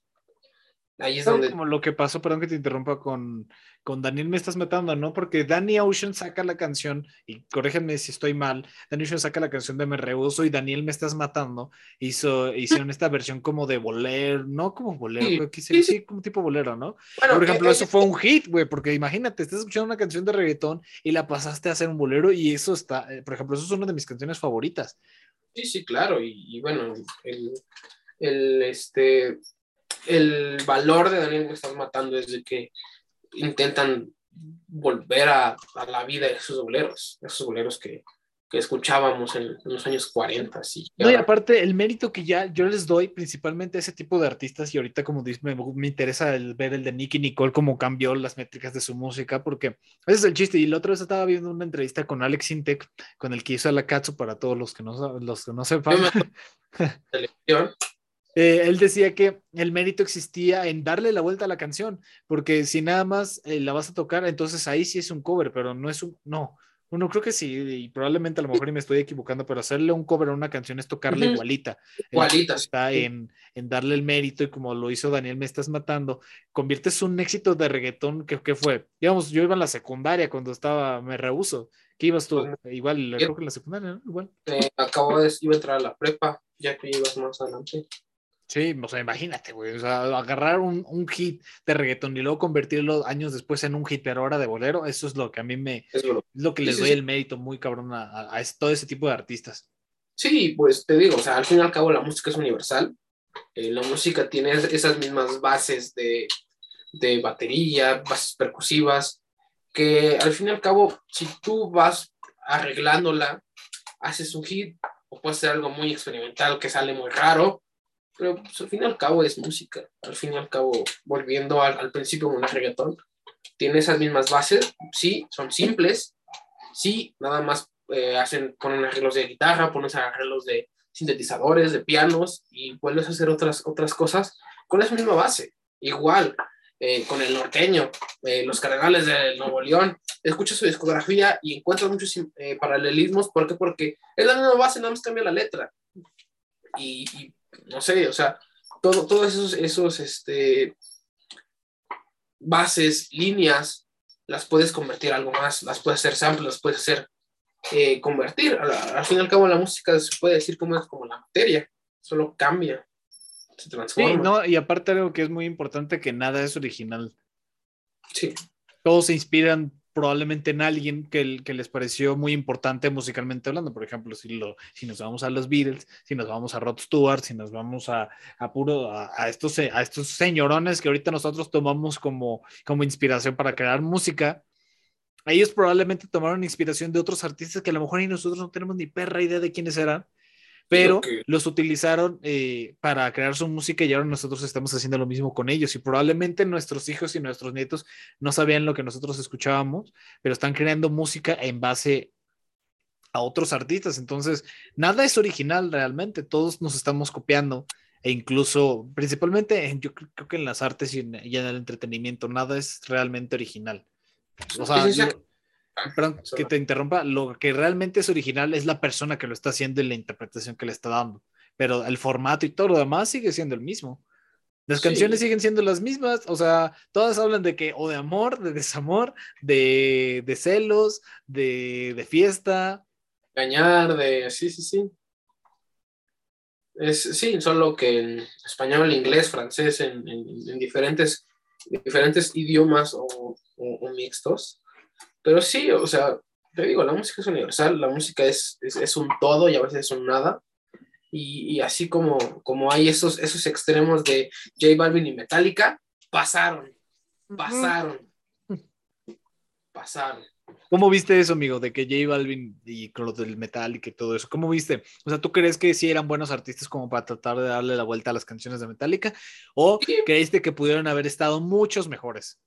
Ahí es donde... Como lo que pasó, perdón que te interrumpa con, con Daniel Me Estás Matando, ¿no? Porque Danny Ocean saca la canción, y corrígeme si estoy mal, Danny Ocean saca la canción de Me Rehuso y Daniel Me Estás Matando hizo, hicieron esta versión como de bolero, no como bolero, sí, creo que sí, sí, como tipo bolero, ¿no? por ejemplo, eh, eso eh, fue un hit, güey, porque imagínate, estás escuchando una canción de reggaetón y la pasaste a hacer un bolero y eso está, eh, por ejemplo, eso es una de mis canciones favoritas. Sí, sí, claro, y, bueno, el, el, este, el valor de Daniel me estás matando es de que intentan volver a, a la vida de esos boleros, esos boleros que, que escuchábamos en, los años 40. Y no, y aparte, el mérito que ya yo les doy principalmente a ese tipo de artistas, y ahorita, como dice, me, me, interesa el, ver el de Nicky Nicole, cómo cambió las métricas de su música, porque ese es el chiste. Y la otra vez estaba viendo una entrevista con Alex Intec, con el que hizo la Katsu, para todos los que no, los que no sepan. Eh, él decía que el mérito existía en darle la vuelta a la canción, porque si nada más eh, la vas a tocar, entonces ahí sí es un cover, pero no es un, no, uno creo que sí, y probablemente a lo mejor y me estoy equivocando, pero hacerle un cover a una canción es tocarle igualita. Igualita. Está en, en, darle el mérito y como lo hizo Daniel Me Estás Matando, conviertes un éxito de reggaetón que, que fue, digamos, yo iba en la secundaria cuando estaba, me rehuso. ¿Qué ibas tú? Igual, creo que en la secundaria, ¿no? Igual. Eh, acabo de, iba a entrar a la prepa, ya que ibas más adelante. Sí, o sea, imagínate, güey. O sea, agarrar un, un, hit de reggaetón y luego convertirlo años después en un hit, pero ahora de bolero, eso es lo que a mí me. Es lo, que les doy el mérito muy cabrón a, a, todo ese tipo de artistas. Sí, pues te digo, o sea, al fin y al cabo la música es universal. Eh, la música tiene esas mismas bases de, de batería, bases percusivas, que al fin y al cabo, si tú vas arreglándola, haces un hit, o puede ser algo muy experimental que sale muy raro pero pues, al fin y al cabo es música. Al fin y al cabo, volviendo al, al principio con el reggaetón, tiene esas mismas bases, sí, son simples, sí, nada más eh, hacen, ponen arreglos de guitarra, ponen arreglos de sintetizadores, de pianos y vuelves a hacer otras, otras cosas con esa misma base. Igual, eh, con el norteño, eh, los cardenales de Nuevo León, escuchas su discografía y encuentras muchos paralelismos. ¿Por qué? Porque es la misma base, nada más cambia la letra. Y, y no sé, o sea, todo, todos esos, esos este, bases, líneas, las puedes convertir a algo más, las puedes hacer samples, las puedes hacer eh, convertir. Al, fin y al cabo, la música se puede decir como es como la materia, solo cambia, se transforma. Sí, no, y aparte algo que es muy importante, que nada es original. Sí. Todos se inspiran probablemente en alguien que, que, les pareció muy importante musicalmente hablando. Por ejemplo, si, lo, si nos vamos a los Beatles, si nos vamos a Rod Stewart, si nos vamos a, a puro, a, estos, a estos señorones que ahorita nosotros tomamos como, como inspiración para crear música, ellos probablemente tomaron inspiración de otros artistas que a lo mejor ni nosotros no tenemos ni perra idea de quiénes eran pero los utilizaron eh, para crear su música y ahora nosotros estamos haciendo lo mismo con ellos y probablemente nuestros hijos y nuestros nietos no sabían lo que nosotros escuchábamos, pero están creando música en base a otros artistas. Entonces, nada es original realmente, todos nos estamos copiando e incluso, principalmente, yo creo que en las artes y en, el entretenimiento, nada es realmente original. O sea, Perdón, que te interrumpa, lo que realmente es original es la persona que lo está haciendo y la interpretación que le está dando, pero el formato y todo lo demás sigue siendo el mismo. Las Sí. canciones siguen siendo las mismas, o sea, todas hablan de que, o de amor, de desamor, de, de celos, de, de fiesta. Engañar, de. Sí, sí, sí. Es, sí, solo que en español, inglés, francés, en, en- en diferentes, diferentes idiomas o, o- o mixtos. Pero sí, o sea, te digo, la música es universal, la música es, es, es un todo y a veces es un nada. Y, y así como, como hay esos, esos extremos de J Balvin y Metallica, pasaron, pasaron, pasaron. ¿Cómo viste eso, amigo? De que J Balvin y con lo del metal y que todo eso. ¿Cómo viste? O sea, ¿tú crees que sí eran buenos artistas como para tratar de darle la vuelta a las canciones de Metallica? ¿O Sí. creíste que pudieron haber estado muchos mejores?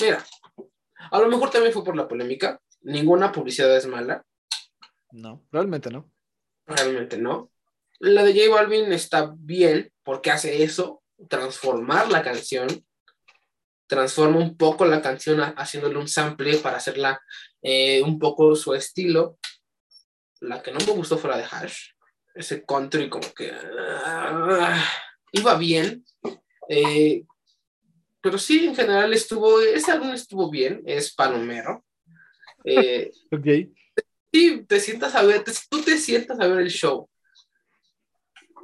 Mira, a lo mejor también fue por la polémica. Ninguna publicidad es mala, No, realmente no. realmente no. La de J Balvin está bien porque hace eso, transformar la canción, transforma un poco la canción ha- haciéndole un sample para hacerla eh, un poco su estilo. La que no me gustó fue la de Hash, ese country como que ah, iba bien. eh, pero sí, en general estuvo, ese álbum estuvo bien, es palomero. Eh, Ok. sí, te sientas a ver, te- tú te sientas a ver el show.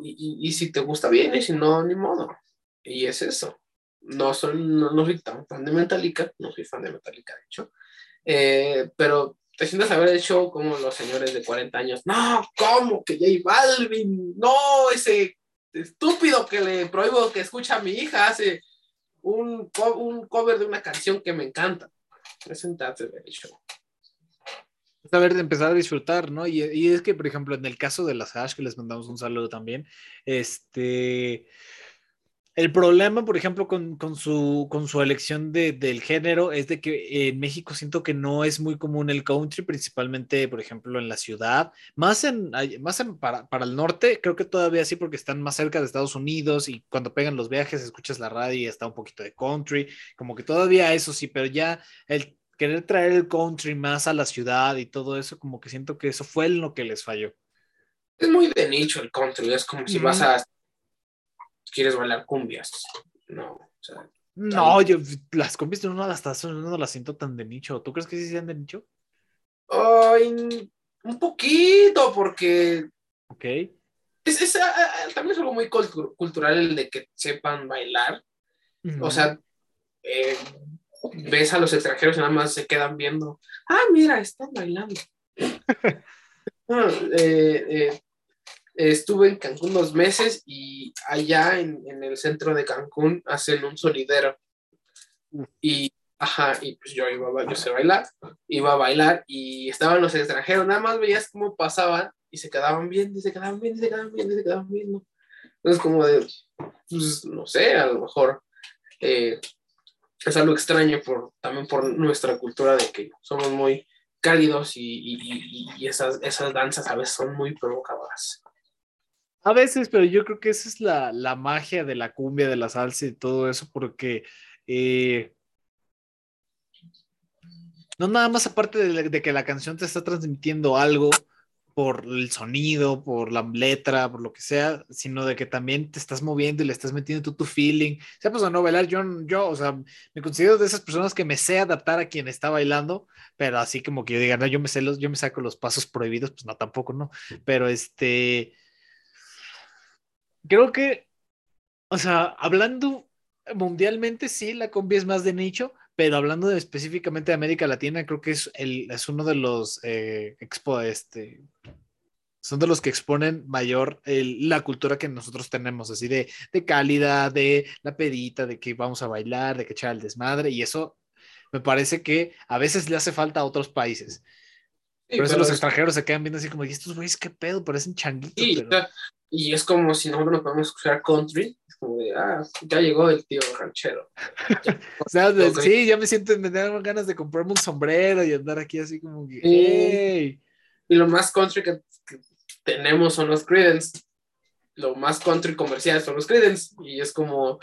Y, y- y si te gusta bien, y si no, ni modo. Y es eso. No, soy, no, no soy tan fan de Metallica, no soy fan de Metallica, de hecho. Eh, pero te sientas a ver el show como los señores de 40 años. No, ¿cómo que J Balvin? No, ese estúpido que le prohíbo que escuche a mi hija hace un, co- un cover de una canción que me encanta. A ver el show. Es saber de empezar a disfrutar, ¿no? Y, y es que, por ejemplo, en el caso de las Hash, que les mandamos un saludo también, este, el problema, por ejemplo, con, con su, con su elección de, del género es de que en México siento que no es muy común el country, principalmente, por ejemplo, en la ciudad, más en, más en, para, para el norte, creo que todavía sí, porque están más cerca de Estados Unidos y cuando pegan los viajes escuchas la radio y está un poquito de country, como que todavía eso sí, pero ya el querer traer el country más a la ciudad y todo eso, como que siento que eso fue lo que les falló. Es muy de nicho el country, es como si vas a... quieres bailar cumbias. No, o sea, No, yo las cumbias no las, no las siento tan de nicho. ¿Tú crees que sí sean de nicho? ay, un poquito, porque Ok. es, es, también es algo muy cultu- cultural el de que sepan bailar. O sea, eh, ves a los extranjeros y nada más se quedan viendo. Ah, mira, están bailando. Ah, eh, eh, estuve en Cancún dos meses y allá en, en el centro de Cancún hacen un sonidero. Y, ajá, y pues yo iba yo sé bailar, iba a bailar y estaban los extranjeros, nada más veías cómo pasaban y se quedaban viendo, y se quedaban viendo, y se quedaban viendo, y se quedaban viendo. Entonces, como de, pues, no sé, a lo mejor eh, es algo extraño por, también por nuestra cultura de que somos muy cálidos y, y- y- y esas, esas danzas a veces son muy provocadoras. A veces, pero yo creo que esa es la, la magia de la cumbia, de la salsa y todo eso, porque eh, no nada más aparte de, de que la canción te está transmitiendo algo por el sonido, por la letra, por lo que sea, sino de que también te estás moviendo y le estás metiendo tú tu feeling. Sea pues o no bailar, yo, yo, o sea, me considero de esas personas que me sé adaptar a quien está bailando, pero así como que yo diga, no, yo me sé los, yo me saco los pasos prohibidos, pues no, tampoco no. Pero este, creo que, o sea, hablando mundialmente, sí, la cumbia es más de nicho, pero hablando específicamente de América Latina, creo que es, el, es uno de los eh, expo, este, son de los que exponen mayor la cultura que nosotros tenemos, así de, de cálida, de la pedita, de que vamos a bailar, de que echar el desmadre, y eso me parece que a veces le hace falta a otros países. Por eso pero los extranjeros se quedan viendo así como, ¿y estos güeyes qué pedo? Parecen changuitos. sí, pero... y es como si nosotros nos podemos escuchar country, es como de, ah, ya llegó el tío ranchero. O sea, de- sí, ya me siento, me dan ganas de comprarme un sombrero y andar aquí así como que, Sí. "Hey". Y lo más country que, que tenemos son los Creedence. Lo más country comercial son los Creedence. Y es como,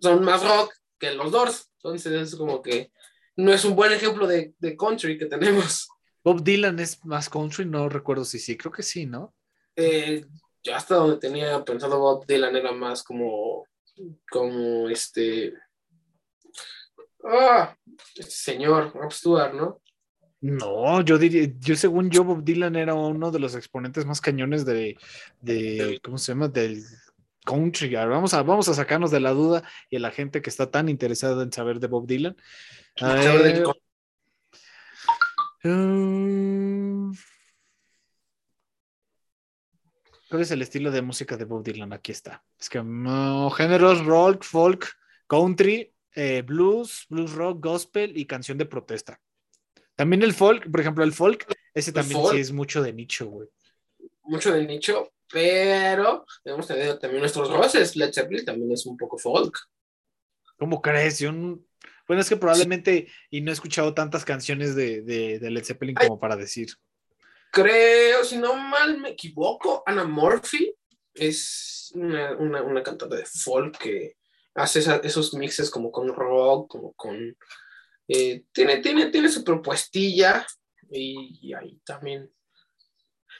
son más rock que los Doors. Entonces es como que no es un buen ejemplo de, de country que tenemos. Bob Dylan es más country, no recuerdo si sí, creo que sí, ¿no? Eh, yo hasta donde tenía pensado Bob Dylan era más como como este, ah, este señor Rob Stewart, ¿no? No, yo diría, yo según yo, Bob Dylan era uno de los exponentes más cañones de, de ¿cómo se llama? Del country. vamos a, vamos a sacarnos de la duda y a la gente que está tan interesada en saber de Bob Dylan. Mm, ¿Cuál es el estilo de música de Bob Dylan? Aquí está. Es que géneros rock, folk, country, eh, blues, blues rock, gospel y canción de protesta. También el folk, por ejemplo, el folk, ese también sí es mucho de nicho, güey. Mucho de nicho, pero hemos tenido también nuestros roces. Led Zeppelin también es un poco folk. ¿Cómo crees? Yo Bueno, es que probablemente, y no he escuchado tantas canciones de, de, Led Zeppelin como para decir. Creo, si no mal me equivoco, Anna Murphy es una, una, cantante de folk que hace esos mixes como con rock, como con eh, tiene, tiene, tiene su propuestilla y, ahí también.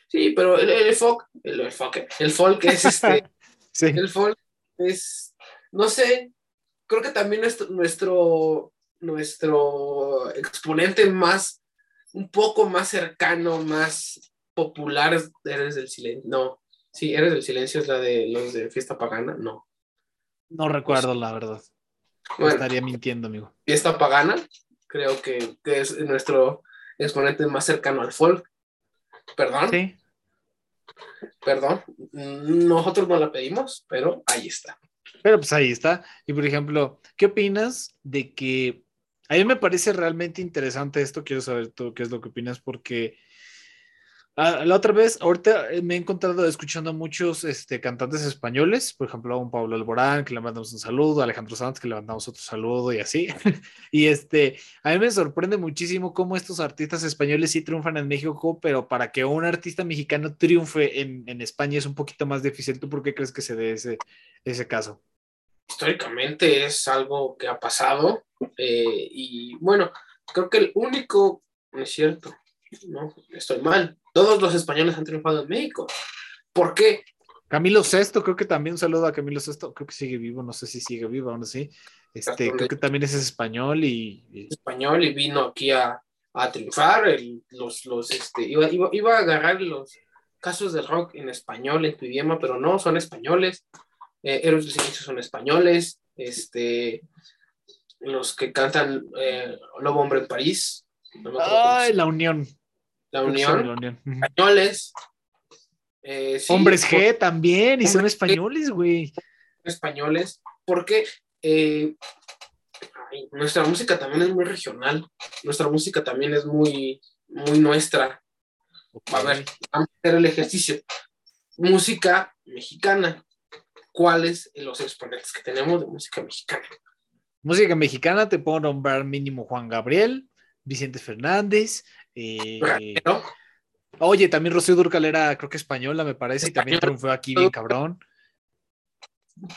Sí, pero el, folk, el, folk, el folk es este. El folk es, no sé, creo que también nuestro, nuestro, nuestro exponente más, un poco más cercano, más popular, eres del silencio. No, sí, eres del silencio, es la de los de fiesta pagana, no. No recuerdo, la verdad estaría mintiendo, amigo. Fiesta pagana, creo que, es nuestro exponente más cercano al folk. Perdón. Sí. Perdón. Nosotros no la pedimos, pero ahí está. Pero pues ahí está. Y por ejemplo, ¿qué opinas de que a mí me parece realmente interesante esto? Quiero saber tú qué es lo que opinas, porque Ah, la otra vez, ahorita eh, me he encontrado escuchando a muchos este, cantantes españoles, por ejemplo, a un Pablo Alborán, que le mandamos un saludo, a Alejandro Sanz, que le mandamos otro saludo y así. y este, a mí me sorprende muchísimo cómo estos artistas españoles sí triunfan en México, pero para que un artista mexicano triunfe en, en España es un poquito más difícil. ¿Tú por qué crees que se dé ese, ese caso? Históricamente es algo que ha pasado eh, y bueno, creo que el único, no es cierto, no, estoy mal todos los españoles han triunfado en México. ¿Por qué? Camilo Sesto, creo que también un saludo a Camilo Sesto, creo que sigue vivo, no sé si sigue vivo aún así. Este, creo que también es español y, Español y vino aquí a, triunfar. los, los, este, iba, iba, a agarrar los casos del rock en español, en tu idioma, pero no, son españoles. Eh, Héroes del Silencio son españoles. Este, los que cantan eh, Lobo Hombre en París. Ay, la Unión la Unión, españoles. Eh, Hombres G también, y son españoles, güey. Españoles, porque eh, nuestra música también es muy regional, nuestra música también es muy, muy nuestra. A ver, vamos a hacer el ejercicio. Música mexicana. ¿Cuáles los exponentes que tenemos de música mexicana? Música mexicana, te puedo nombrar mínimo Juan Gabriel, Vicente Fernández, eh, oye, también Rocío Durcal era, creo que española, me parece, y también triunfó aquí bien cabrón.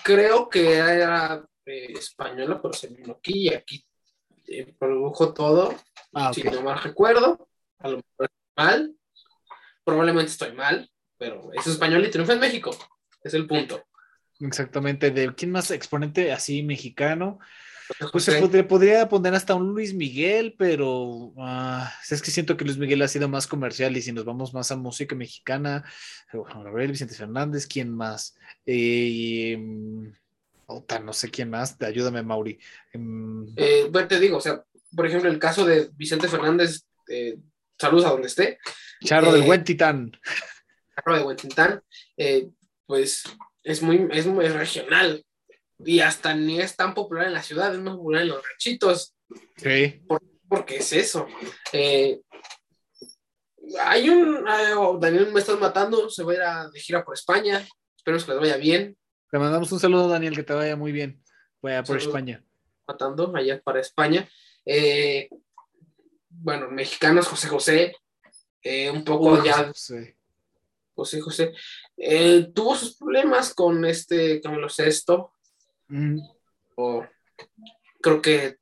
Creo que era eh, española, pero se vino aquí y aquí eh, produjo todo. Ah, si no mal recuerdo, a lo mejor mal, probablemente estoy mal, pero es español y triunfa en México. Es el punto. Exactamente. ¿De quién más exponente así mexicano? Pues se podría, poner hasta un Luis Miguel, pero ah, es que siento que Luis Miguel ha sido más comercial y si nos vamos más a música mexicana, Juan Gabriel, Vicente Fernández, ¿quién más? Eh, no sé quién más, ayúdame Mauri. Em, eh, bueno, te digo, o sea, por ejemplo, el caso de Vicente Fernández, eh, saludos a donde esté. Charro del Buen Titán. Charro de Buen Titán, pues es muy, es muy regional y hasta ni es tan popular en la ciudad, es más popular en los ranchitos. Sí. porque es eso. Eh, hay un. Oh, Daniel, me estás matando, se va a ir a, de gira por España. Espero que les vaya bien. Te mandamos un saludo, Daniel, que te vaya muy bien. Vaya por España. Matando allá para España. Eh, bueno, mexicanos, José José. Eh, un poco ya. José José. José, tuvo sus problemas con este Camilo O, creo que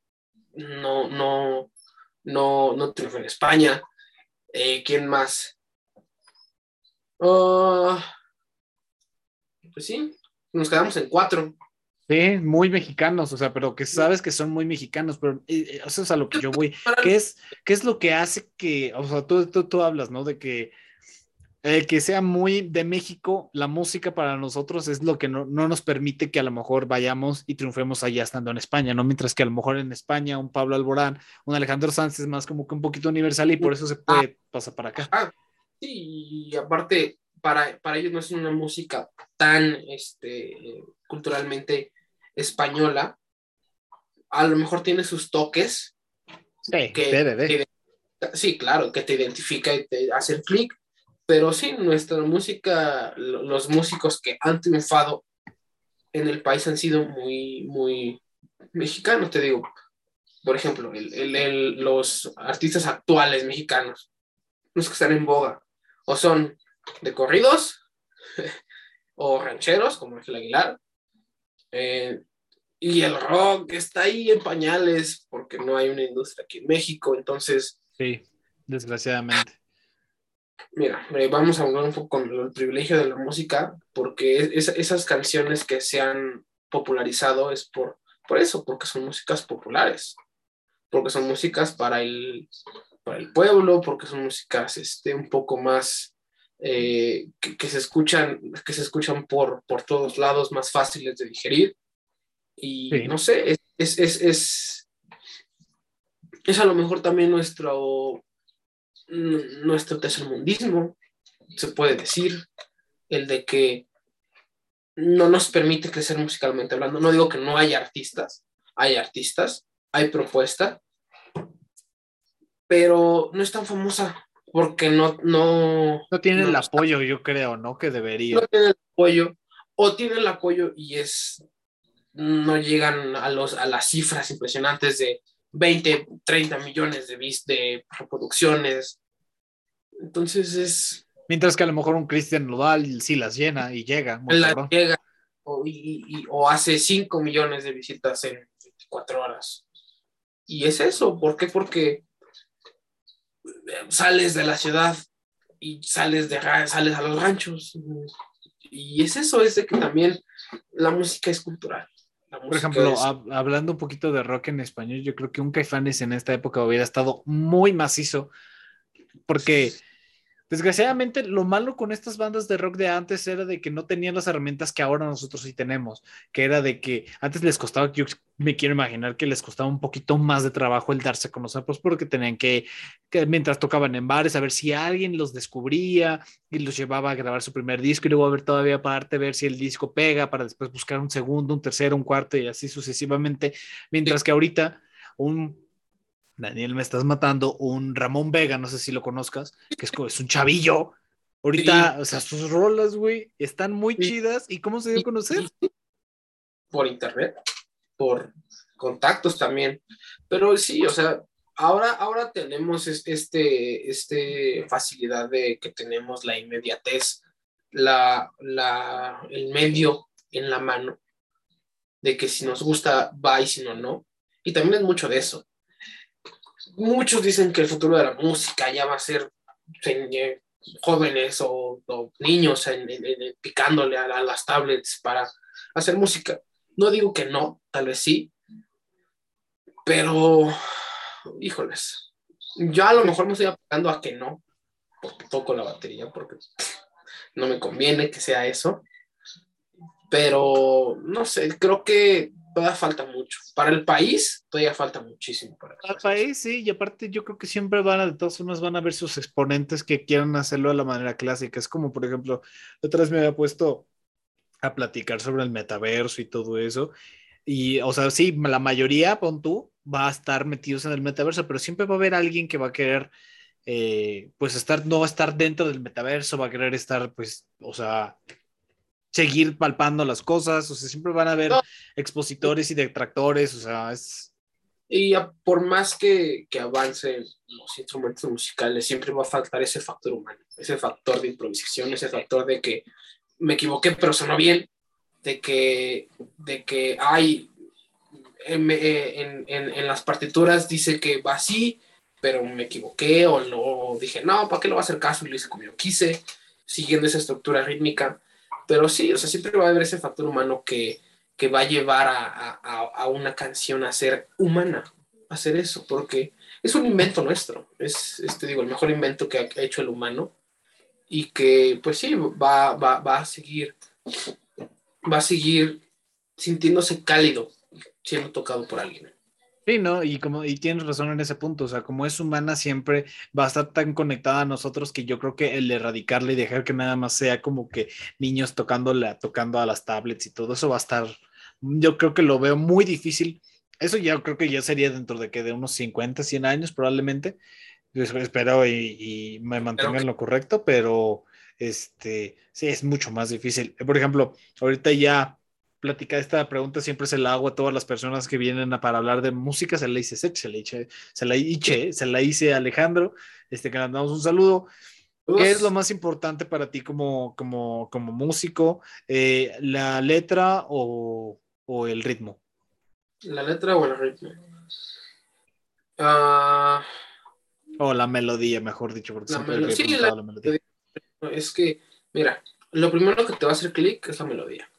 no, no, no, no triunfó en España. Eh, ¿Quién más? Ah, pues sí, nos quedamos en cuatro. Sí, muy mexicanos, o sea, pero que sabes que son muy mexicanos, pero eh, eh, eso es a lo que yo voy. ¿Qué es, qué es lo que hace que, o sea, tú, tú, tú hablas, ¿no? De que el que sea muy de México, la música para nosotros es lo que no, no, nos permite que a lo mejor vayamos y triunfemos allá estando en España, ¿no? Mientras que a lo mejor en España un Pablo Alborán, un Alejandro Sanz es más como que un poquito universal y por eso se puede pasar para acá. Ah, sí, y aparte, para, para ellos no es una música tan este, culturalmente española, a lo mejor tiene sus toques. Sí, que, sí, claro, que te identifica y te hace clic, pero sí, nuestra música, los músicos que han triunfado en el país han sido muy, muy mexicanos, te digo. Por ejemplo, los artistas actuales mexicanos, los que están en boga, o son de corridos, o rancheros, como el Aguilar, eh, y el rock está ahí en pañales porque no hay una industria aquí en México, entonces... Sí, desgraciadamente. Mira, eh, vamos a hablar un poco con el privilegio de la música, porque esas canciones que se han popularizado es por, por eso, porque son músicas populares, porque son músicas para el, para el pueblo, porque son músicas este, un poco más eh, que, se escuchan, que se escuchan por, por todos lados, más fáciles de digerir. Y no sé, es, es, es, es, a lo mejor también nuestro, nuestro tercermundismo, se puede decir, el de que no nos permite crecer musicalmente hablando. No digo que no haya artistas, hay artistas, hay propuesta, pero no es tan famosa porque no... No, no tiene el apoyo, yo creo, ¿no? Que debería. No tiene el apoyo, o tiene el apoyo y es no llegan a, los, a las cifras impresionantes de 20, 30 millones de, de reproducciones. Entonces es... Mientras que a lo mejor un Cristian Nodal sí las llena y llega. llega o, o, hace 5 millones de visitas en 24 horas. Y es eso, ¿por qué? Porque sales de la ciudad y sales, de, sales a los ranchos. Y es eso, es de que también la música es cultural. Por ejemplo, hablando un poquito de rock en español, yo creo que un Caifanes en esta época hubiera estado muy macizo, porque desgraciadamente lo malo con estas bandas de rock de antes era de que no tenían las herramientas que ahora nosotros sí tenemos, que era de que antes les costaba, yo me quiero imaginar que les costaba un poquito más de trabajo el darse a conocer, pues porque tenían que, que mientras tocaban en bares, a ver si alguien los descubría y los llevaba a grabar su primer disco y luego a ver todavía aparte, ver si el disco pega para después buscar un segundo, un tercero, un cuarto y así sucesivamente, mientras que ahorita un Daniel, me estás matando, un Ramón Vega, no sé si lo conozcas, que es, es un chavillo. Ahorita, o sea, sus rolas, güey, están muy chidas. ¿Y cómo se dio a conocer? Por internet, por contactos también. Pero sí, o sea, ahora, ahora tenemos este, este facilidad de que tenemos la inmediatez, la, la, el medio en la mano, de que si nos gusta, va y si no, no. Y también es mucho de eso muchos dicen que el futuro de la música ya va a ser eh, jóvenes o, niños picándole a, las tablets para hacer música. No digo que no, tal vez sí, pero híjoles, yo a lo mejor me estoy apagando a que no, porque toco la batería, porque no me conviene que sea eso, pero no sé, creo que todavía falta mucho. Para el país, todavía falta muchísimo. Para, el país, sí, y aparte yo creo que siempre van a, de todas formas, van a ver sus exponentes que quieran hacerlo de la manera clásica. Es como, por ejemplo, otra vez me había puesto a platicar sobre el metaverso y todo eso. Y, o sea, sí, la mayoría, pon tú, va a estar metidos en el metaverso, pero siempre va a haber alguien que va a querer, eh, pues, estar, no va a estar dentro del metaverso, va a querer estar, pues, o sea, seguir palpando las cosas, o sea, siempre van a haber expositores y detractores, o sea, es... Y por más que, que avancen los instrumentos musicales, siempre va a faltar ese factor humano, ese factor de improvisación, ese factor de que me equivoqué, pero sonó bien, de que, de que hay, en, en, en, las partituras dice que va así, pero me equivoqué o no, dije, no, ¿para qué lo va a hacer caso? Y lo hice como yo quise, siguiendo esa estructura rítmica pero sí, o sea, siempre va a haber ese factor humano que, que va a llevar a, una canción a ser humana, a hacer eso, porque es un invento nuestro, es, este, digo, el mejor invento que ha hecho el humano y que, pues sí, va, va, va a seguir, va a seguir sintiéndose cálido siendo tocado por alguien. Sí, ¿no? Y como, y tienes razón en ese punto, o sea, como es humana siempre va a estar tan conectada a nosotros que yo creo que el erradicarla y dejar que nada más sea como que niños tocándola, tocando a las tablets y todo eso va a estar, yo creo que lo veo muy difícil. Eso ya creo que ya sería dentro de que de unos 50, 100 años probablemente. espero y, y me mantenga en lo correcto, pero este, sí, es mucho más difícil. Por ejemplo, ahorita ya platicar esta pregunta siempre se la hago a todas las personas que vienen para hablar de música, se la hice Sech, se la hice, se la hice, se la hice a Alejandro, este, que le damos un saludo. ¿Qué es lo más importante para ti como, como, como músico? Eh, ¿La letra o, o, el ritmo? La letra o el ritmo. Uh... O la melodía, mejor dicho, porque siempre sí, la, la melodía. Es que, mira, lo primero que te va a hacer clic es la melodía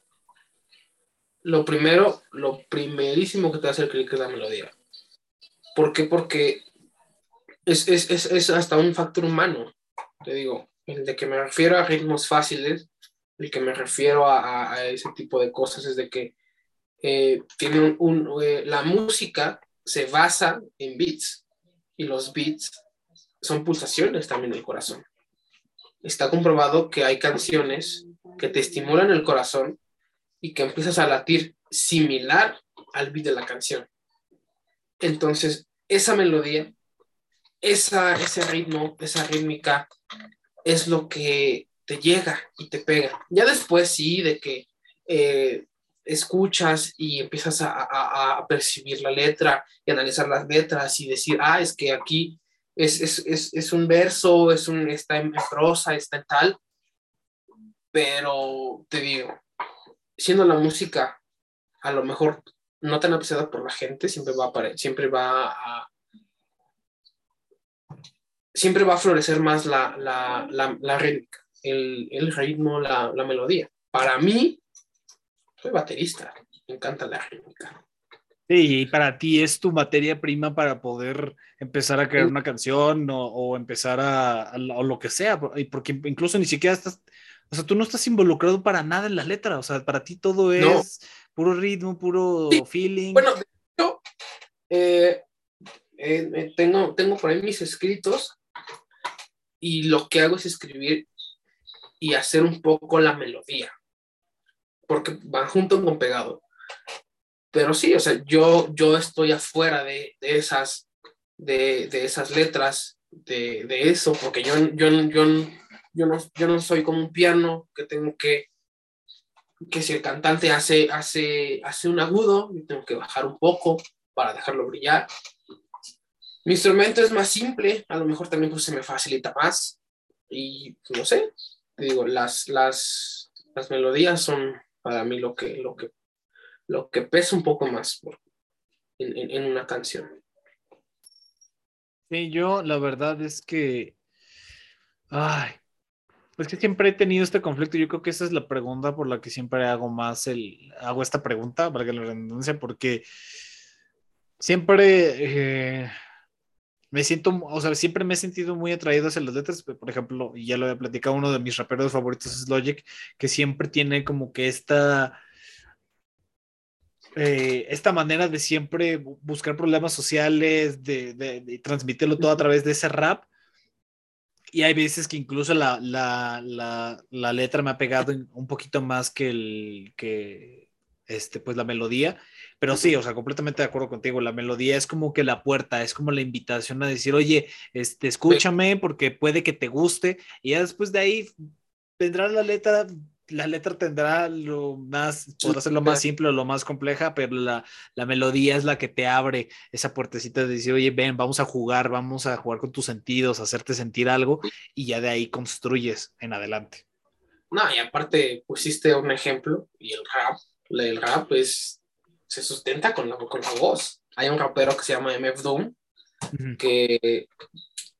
lo primero, lo primerísimo que te a hacer clic es la melodía. ¿Por qué? Porque es, hasta un factor humano, te digo, el de que me refiero a ritmos fáciles, el que me refiero a, ese tipo de cosas es de que eh, tiene un, eh, la música se basa en beats y los beats son pulsaciones también del corazón. Está comprobado que hay canciones que te estimulan el corazón y que empiezas a latir similar al beat de la canción. Entonces, esa melodía, esa, ese ritmo, esa rítmica, es lo que te llega y te pega. Ya después sí, de que eh, escuchas y empiezas a, percibir la letra y analizar las letras y decir, ah, es que aquí es, es un verso, es un, está en prosa, está en tal. Pero te digo, siendo la música a lo mejor no tan apreciada por la gente, siempre va a, siempre va a, siempre va a florecer más la, la, la, rítmica, el, el, ritmo, la, la, melodía. Para mí, soy baterista, me encanta la rítmica. Sí, y para ti es tu materia prima para poder empezar a crear una canción o, o empezar a, o lo que sea, porque incluso ni siquiera estás, o sea, tú no estás involucrado para nada en la letra, o sea, para ti todo es puro ritmo, puro feeling. Bueno, yo eh, eh, eh, tengo, tengo por ahí mis escritos y lo que hago es escribir y hacer un poco la melodía, porque van junto con pegado. Pero sí, o sea, yo, yo estoy afuera de, de esas, de, de, esas letras, de, de, eso, porque yo, yo, yo yo no, yo no soy como un piano que tengo que, que si el cantante hace, hace, hace un agudo, yo tengo que bajar un poco para dejarlo brillar. Mi instrumento es más simple, a lo mejor también pues, se me facilita más. Y no sé, te digo, las, las, las melodías son para mí lo que, lo que, lo que pesa un poco más en, en, en una canción. Sí, yo la verdad es que, ay, pues que siempre he tenido este conflicto. Yo creo que esa es la pregunta por la que siempre hago más el, hago esta pregunta, para que la redundancia, porque siempre eh, me siento, o sea, siempre me he sentido muy atraído hacia las letras. Por ejemplo, y ya lo he platicado, uno de mis raperos favoritos es Logic, que siempre tiene como que esta, eh, esta manera de siempre buscar problemas sociales, de, de transmitirlo todo a través de ese rap y hay veces que incluso la, la, la, la, letra me ha pegado un poquito más que, el, que este, pues la melodía. Pero sí, o sea, completamente de acuerdo contigo. La melodía es como que la puerta, es como la invitación a decir, oye, este, escúchame porque puede que te guste. Y ya después de ahí vendrá la letra la letra tendrá lo más, podrá ser lo más simple o lo más compleja, pero la, la, melodía es la que te abre esa puertecita de decir, oye, ven, vamos a jugar, vamos a jugar con tus sentidos, hacerte sentir algo y ya de ahí construyes en adelante. No, y aparte pusiste un ejemplo y el rap, el rap es, se sustenta con la, con la voz. Hay un rapero que se llama MF Doom que,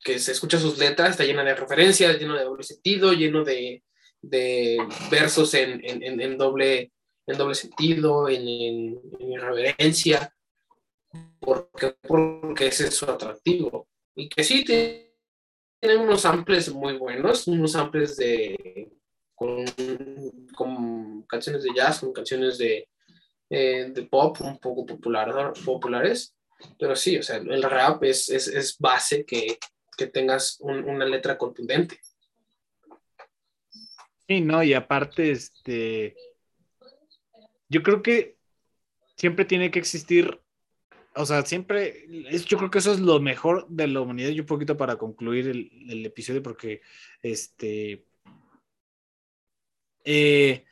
que se escucha sus letras, está llena de referencias, lleno de doble sentido, lleno de, de versos en, en, en, doble, en doble sentido, en, en, irreverencia, porque, porque ese es su atractivo. Y que sí tienen unos samples muy buenos, unos samples de con, con canciones de jazz, con canciones de, eh, de pop un poco popular, populares, pero sí, o sea, el rap es, es, es base que, que tengas una letra contundente. Sí, no, y aparte, este, yo creo que siempre tiene que existir, o sea, siempre, es, yo creo que eso es lo mejor de la humanidad, y un poquito para concluir el, episodio, porque, este, eh,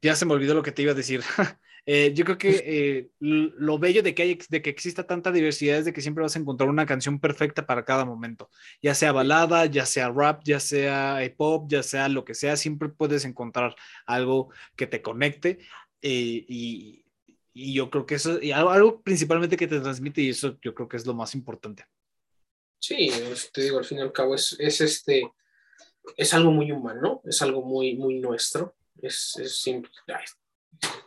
ya se me olvidó lo que te iba a decir. Eh, yo creo que eh, lo bello de que, hay, de que exista tanta diversidad es de que siempre vas a encontrar una canción perfecta para cada momento, ya sea balada, ya sea rap, ya sea pop, ya sea lo que sea, siempre puedes encontrar algo que te conecte y, y, yo creo que eso, y algo, principalmente que te transmite y eso yo creo que es lo más importante. Sí, te digo, al fin y al cabo es, es este, es algo muy humano, es algo muy, muy nuestro, es, es,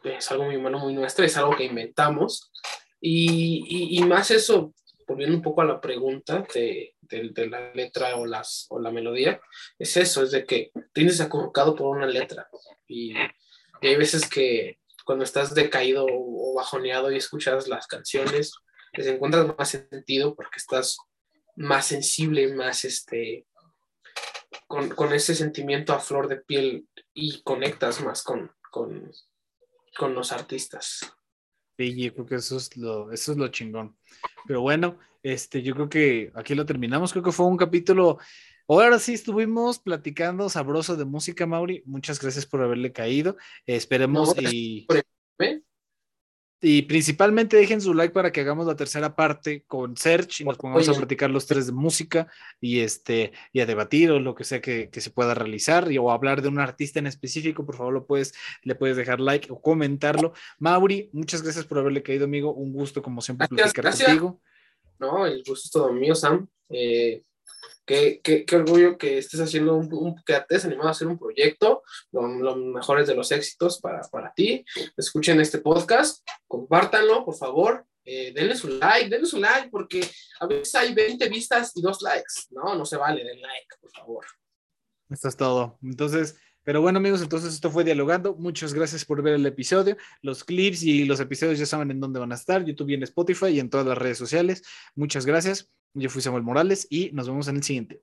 es algo muy humano, muy nuestro, es algo que inventamos. Y, y, más eso, volviendo un poco a la pregunta de, de, la letra o, las, o la melodía, es eso, es de que tienes acurrucado por una letra. Y, y hay veces que cuando estás decaído o bajoneado y escuchas las canciones, les encuentras más sentido porque estás más sensible, más este, con, con, ese sentimiento a flor de piel y conectas más con, con, con los artistas. Sí, yo creo que eso es lo, eso es lo chingón. Pero bueno, este, yo creo que aquí lo terminamos. Creo que fue un capítulo. Ahora sí estuvimos platicando sabroso de música, Mauri. Muchas gracias por haberle caído. esperemos y. Y principalmente dejen su like para que hagamos la tercera parte con Search y nos pongamos a platicar los tres de música y este y a debatir o lo que sea que, se pueda realizar y, o hablar de un artista en específico, por favor lo puedes, le puedes dejar like o comentarlo. Mauri, muchas gracias por haberle caído, amigo. Un gusto como siempre platicar contigo. No, el gusto es todo mío, Sam. Eh, Qué, qué, qué, orgullo que estés haciendo un, que te animado a hacer un proyecto, los mejores de los éxitos para, para ti. Escuchen este podcast, compártanlo, por favor. Eh, denle su like, denle su like, porque a veces hay 20 vistas y dos likes. No, no se vale, den like, por favor. Esto es todo. Entonces, pero bueno, amigos, entonces esto fue Dialogando. Muchas gracias por ver el episodio. Los clips y los episodios ya saben en dónde van a estar: YouTube y en Spotify y en todas las redes sociales. Muchas gracias. Yo fui Samuel Morales y nos vemos en el siguiente.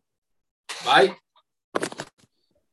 Bye.